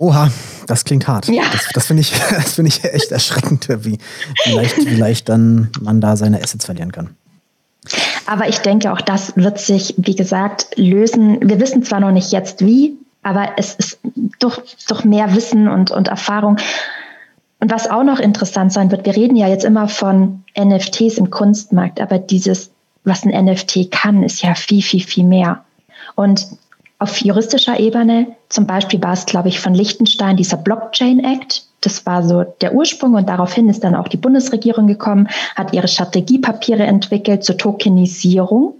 Oha, das klingt hart. Ja. Das, das finde ich, find ich echt erschreckend, wie, wie, leicht, wie leicht dann man da seine Assets verlieren kann. Aber ich denke, auch das wird sich, wie gesagt, lösen. Wir wissen zwar noch nicht jetzt wie, aber es ist durch, durch mehr Wissen und, und Erfahrung. Und was auch noch interessant sein wird, wir reden ja jetzt immer von NFTs im Kunstmarkt, aber dieses, was ein NFT kann, ist ja viel, viel, viel mehr. Und auf juristischer Ebene, zum Beispiel war es, glaube ich, von Liechtenstein dieser Blockchain Act. Das war so der Ursprung und daraufhin ist dann auch die Bundesregierung gekommen, hat ihre Strategiepapiere entwickelt zur Tokenisierung.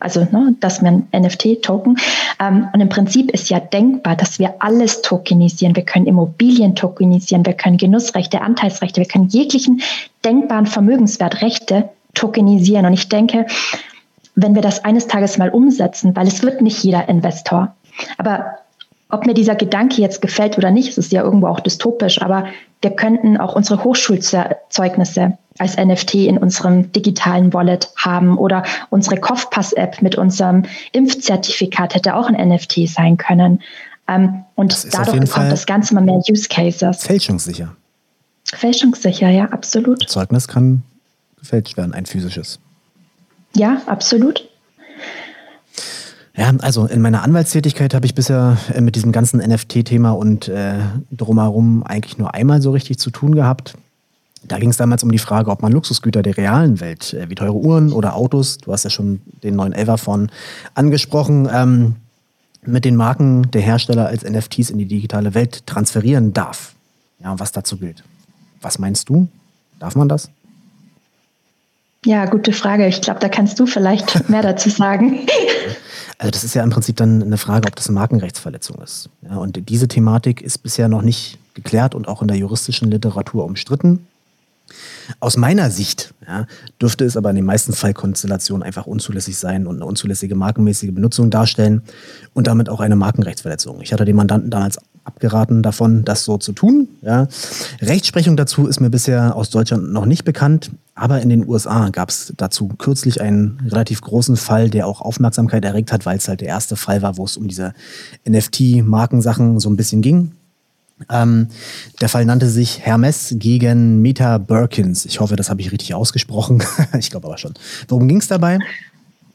Also, ne, dass man NFT-Token. Ähm, und im Prinzip ist ja denkbar, dass wir alles tokenisieren. Wir können Immobilien tokenisieren, wir können Genussrechte, Anteilsrechte, wir können jeglichen denkbaren Vermögenswertrechte tokenisieren. Und ich denke, wenn wir das eines Tages mal umsetzen, weil es wird nicht jeder Investor. Aber ob mir dieser Gedanke jetzt gefällt oder nicht, es ist ja irgendwo auch dystopisch, aber wir könnten auch unsere Hochschulzeugnisse als NFT in unserem digitalen Wallet haben oder unsere Kopfpass-App mit unserem Impfzertifikat hätte auch ein NFT sein können. Ähm, und dadurch bekommt das Ganze mal mehr Use Cases. Fälschungssicher. Fälschungssicher, ja, absolut. Das Zeugnis kann gefälscht werden, ein physisches. Ja, absolut. Ja, also in meiner Anwaltstätigkeit habe ich bisher äh, mit diesem ganzen NFT-Thema und äh, drumherum eigentlich nur einmal so richtig zu tun gehabt. Da ging es damals um die Frage, ob man Luxusgüter der realen Welt, äh, wie teure Uhren oder Autos, du hast ja schon den neuen von angesprochen, ähm, mit den Marken der Hersteller als NFTs in die digitale Welt transferieren darf. Ja, was dazu gilt. Was meinst du? Darf man das? Ja, gute Frage. Ich glaube, da kannst du vielleicht mehr dazu sagen. Also das ist ja im Prinzip dann eine Frage, ob das eine Markenrechtsverletzung ist. Ja, und diese Thematik ist bisher noch nicht geklärt und auch in der juristischen Literatur umstritten. Aus meiner Sicht ja, dürfte es aber in den meisten Fallkonstellationen einfach unzulässig sein und eine unzulässige markenmäßige Benutzung darstellen und damit auch eine Markenrechtsverletzung. Ich hatte den Mandanten damals abgeraten davon, das so zu tun. Ja. Rechtsprechung dazu ist mir bisher aus Deutschland noch nicht bekannt, aber in den USA gab es dazu kürzlich einen relativ großen Fall, der auch Aufmerksamkeit erregt hat, weil es halt der erste Fall war, wo es um diese NFT-Markensachen so ein bisschen ging. Ähm, der Fall nannte sich Hermes gegen Meta Birkins. Ich hoffe, das habe ich richtig ausgesprochen. ich glaube aber schon. Worum ging es dabei?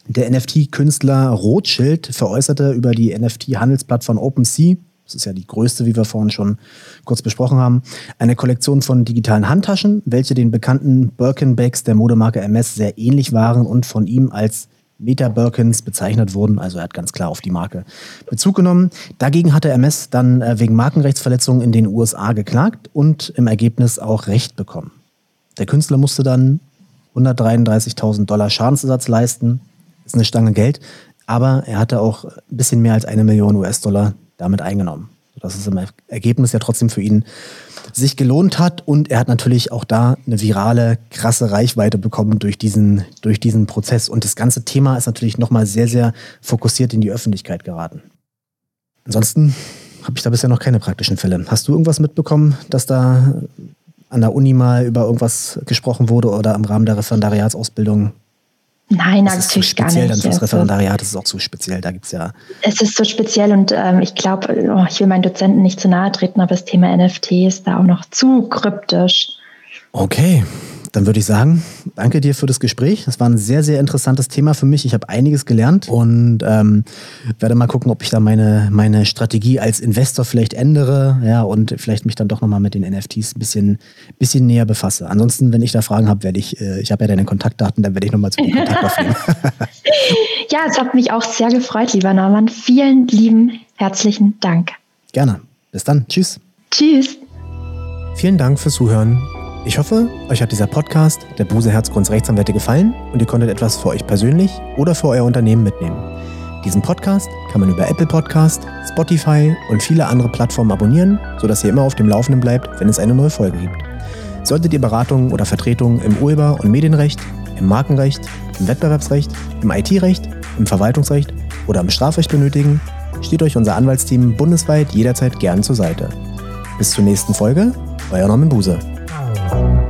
Der NFT-Künstler Rothschild veräußerte über die NFT-Handelsplattform OpenSea, das ist ja die größte, wie wir vorhin schon kurz besprochen haben, eine Kollektion von digitalen Handtaschen, welche den bekannten Birkin-Bags der Modemarke Hermes sehr ähnlich waren und von ihm als Meta Birkins bezeichnet wurden. Also er hat ganz klar auf die Marke Bezug genommen. Dagegen hatte Hermes dann äh, wegen Markenrechtsverletzungen in den USA geklagt und im Ergebnis auch Recht bekommen. Der Künstler musste dann 133.000 Dollar Schadensersatz leisten. Das ist eine Stange Geld. Aber er hatte auch ein bisschen mehr als eine Million US-Dollar damit eingenommen. Dass es im Ergebnis ja trotzdem für ihn sich gelohnt hat und er hat natürlich auch da eine virale, krasse Reichweite bekommen durch diesen, durch diesen Prozess. Und das ganze Thema ist natürlich nochmal sehr, sehr fokussiert in die Öffentlichkeit geraten. Ansonsten habe ich da bisher noch keine praktischen Fälle. Hast du irgendwas mitbekommen, dass da an der Uni mal über irgendwas gesprochen wurde oder im Rahmen der Referendariatsausbildung? Nein, das natürlich ist zu speziell, gar nicht. Dann fürs also Referendariat ist es auch zu speziell. Da gibt es ja. Es ist so speziell und ähm, ich glaube, oh, ich will meinen Dozenten nicht zu nahe treten, aber das Thema NFT ist da auch noch zu kryptisch. Okay, dann würde ich sagen, danke dir für das Gespräch. Das war ein sehr, sehr interessantes Thema für mich. Ich habe einiges gelernt und ähm, werde mal gucken, ob ich da meine, meine Strategie als Investor vielleicht ändere ja, und vielleicht mich dann doch nochmal mit den NFTs ein bisschen, bisschen näher befasse. Ansonsten, wenn ich da Fragen habe, werde ich, äh, ich habe ja deine Kontaktdaten, dann werde ich nochmal zu dir Kontakt aufnehmen. ja, es hat mich auch sehr gefreut, lieber Norman. Vielen lieben herzlichen Dank. Gerne. Bis dann. Tschüss. Tschüss. Vielen Dank fürs Zuhören. Ich hoffe, euch hat dieser Podcast der Buse Herzgrunds Rechtsanwälte gefallen und ihr konntet etwas für euch persönlich oder für euer Unternehmen mitnehmen. Diesen Podcast kann man über Apple Podcast, Spotify und viele andere Plattformen abonnieren, sodass ihr immer auf dem Laufenden bleibt, wenn es eine neue Folge gibt. Solltet ihr Beratungen oder Vertretungen im Urheber- und Medienrecht, im Markenrecht, im Wettbewerbsrecht, im IT-Recht, im Verwaltungsrecht oder im Strafrecht benötigen, steht euch unser Anwaltsteam bundesweit jederzeit gern zur Seite. Bis zur nächsten Folge, euer Norman Buse. Bye.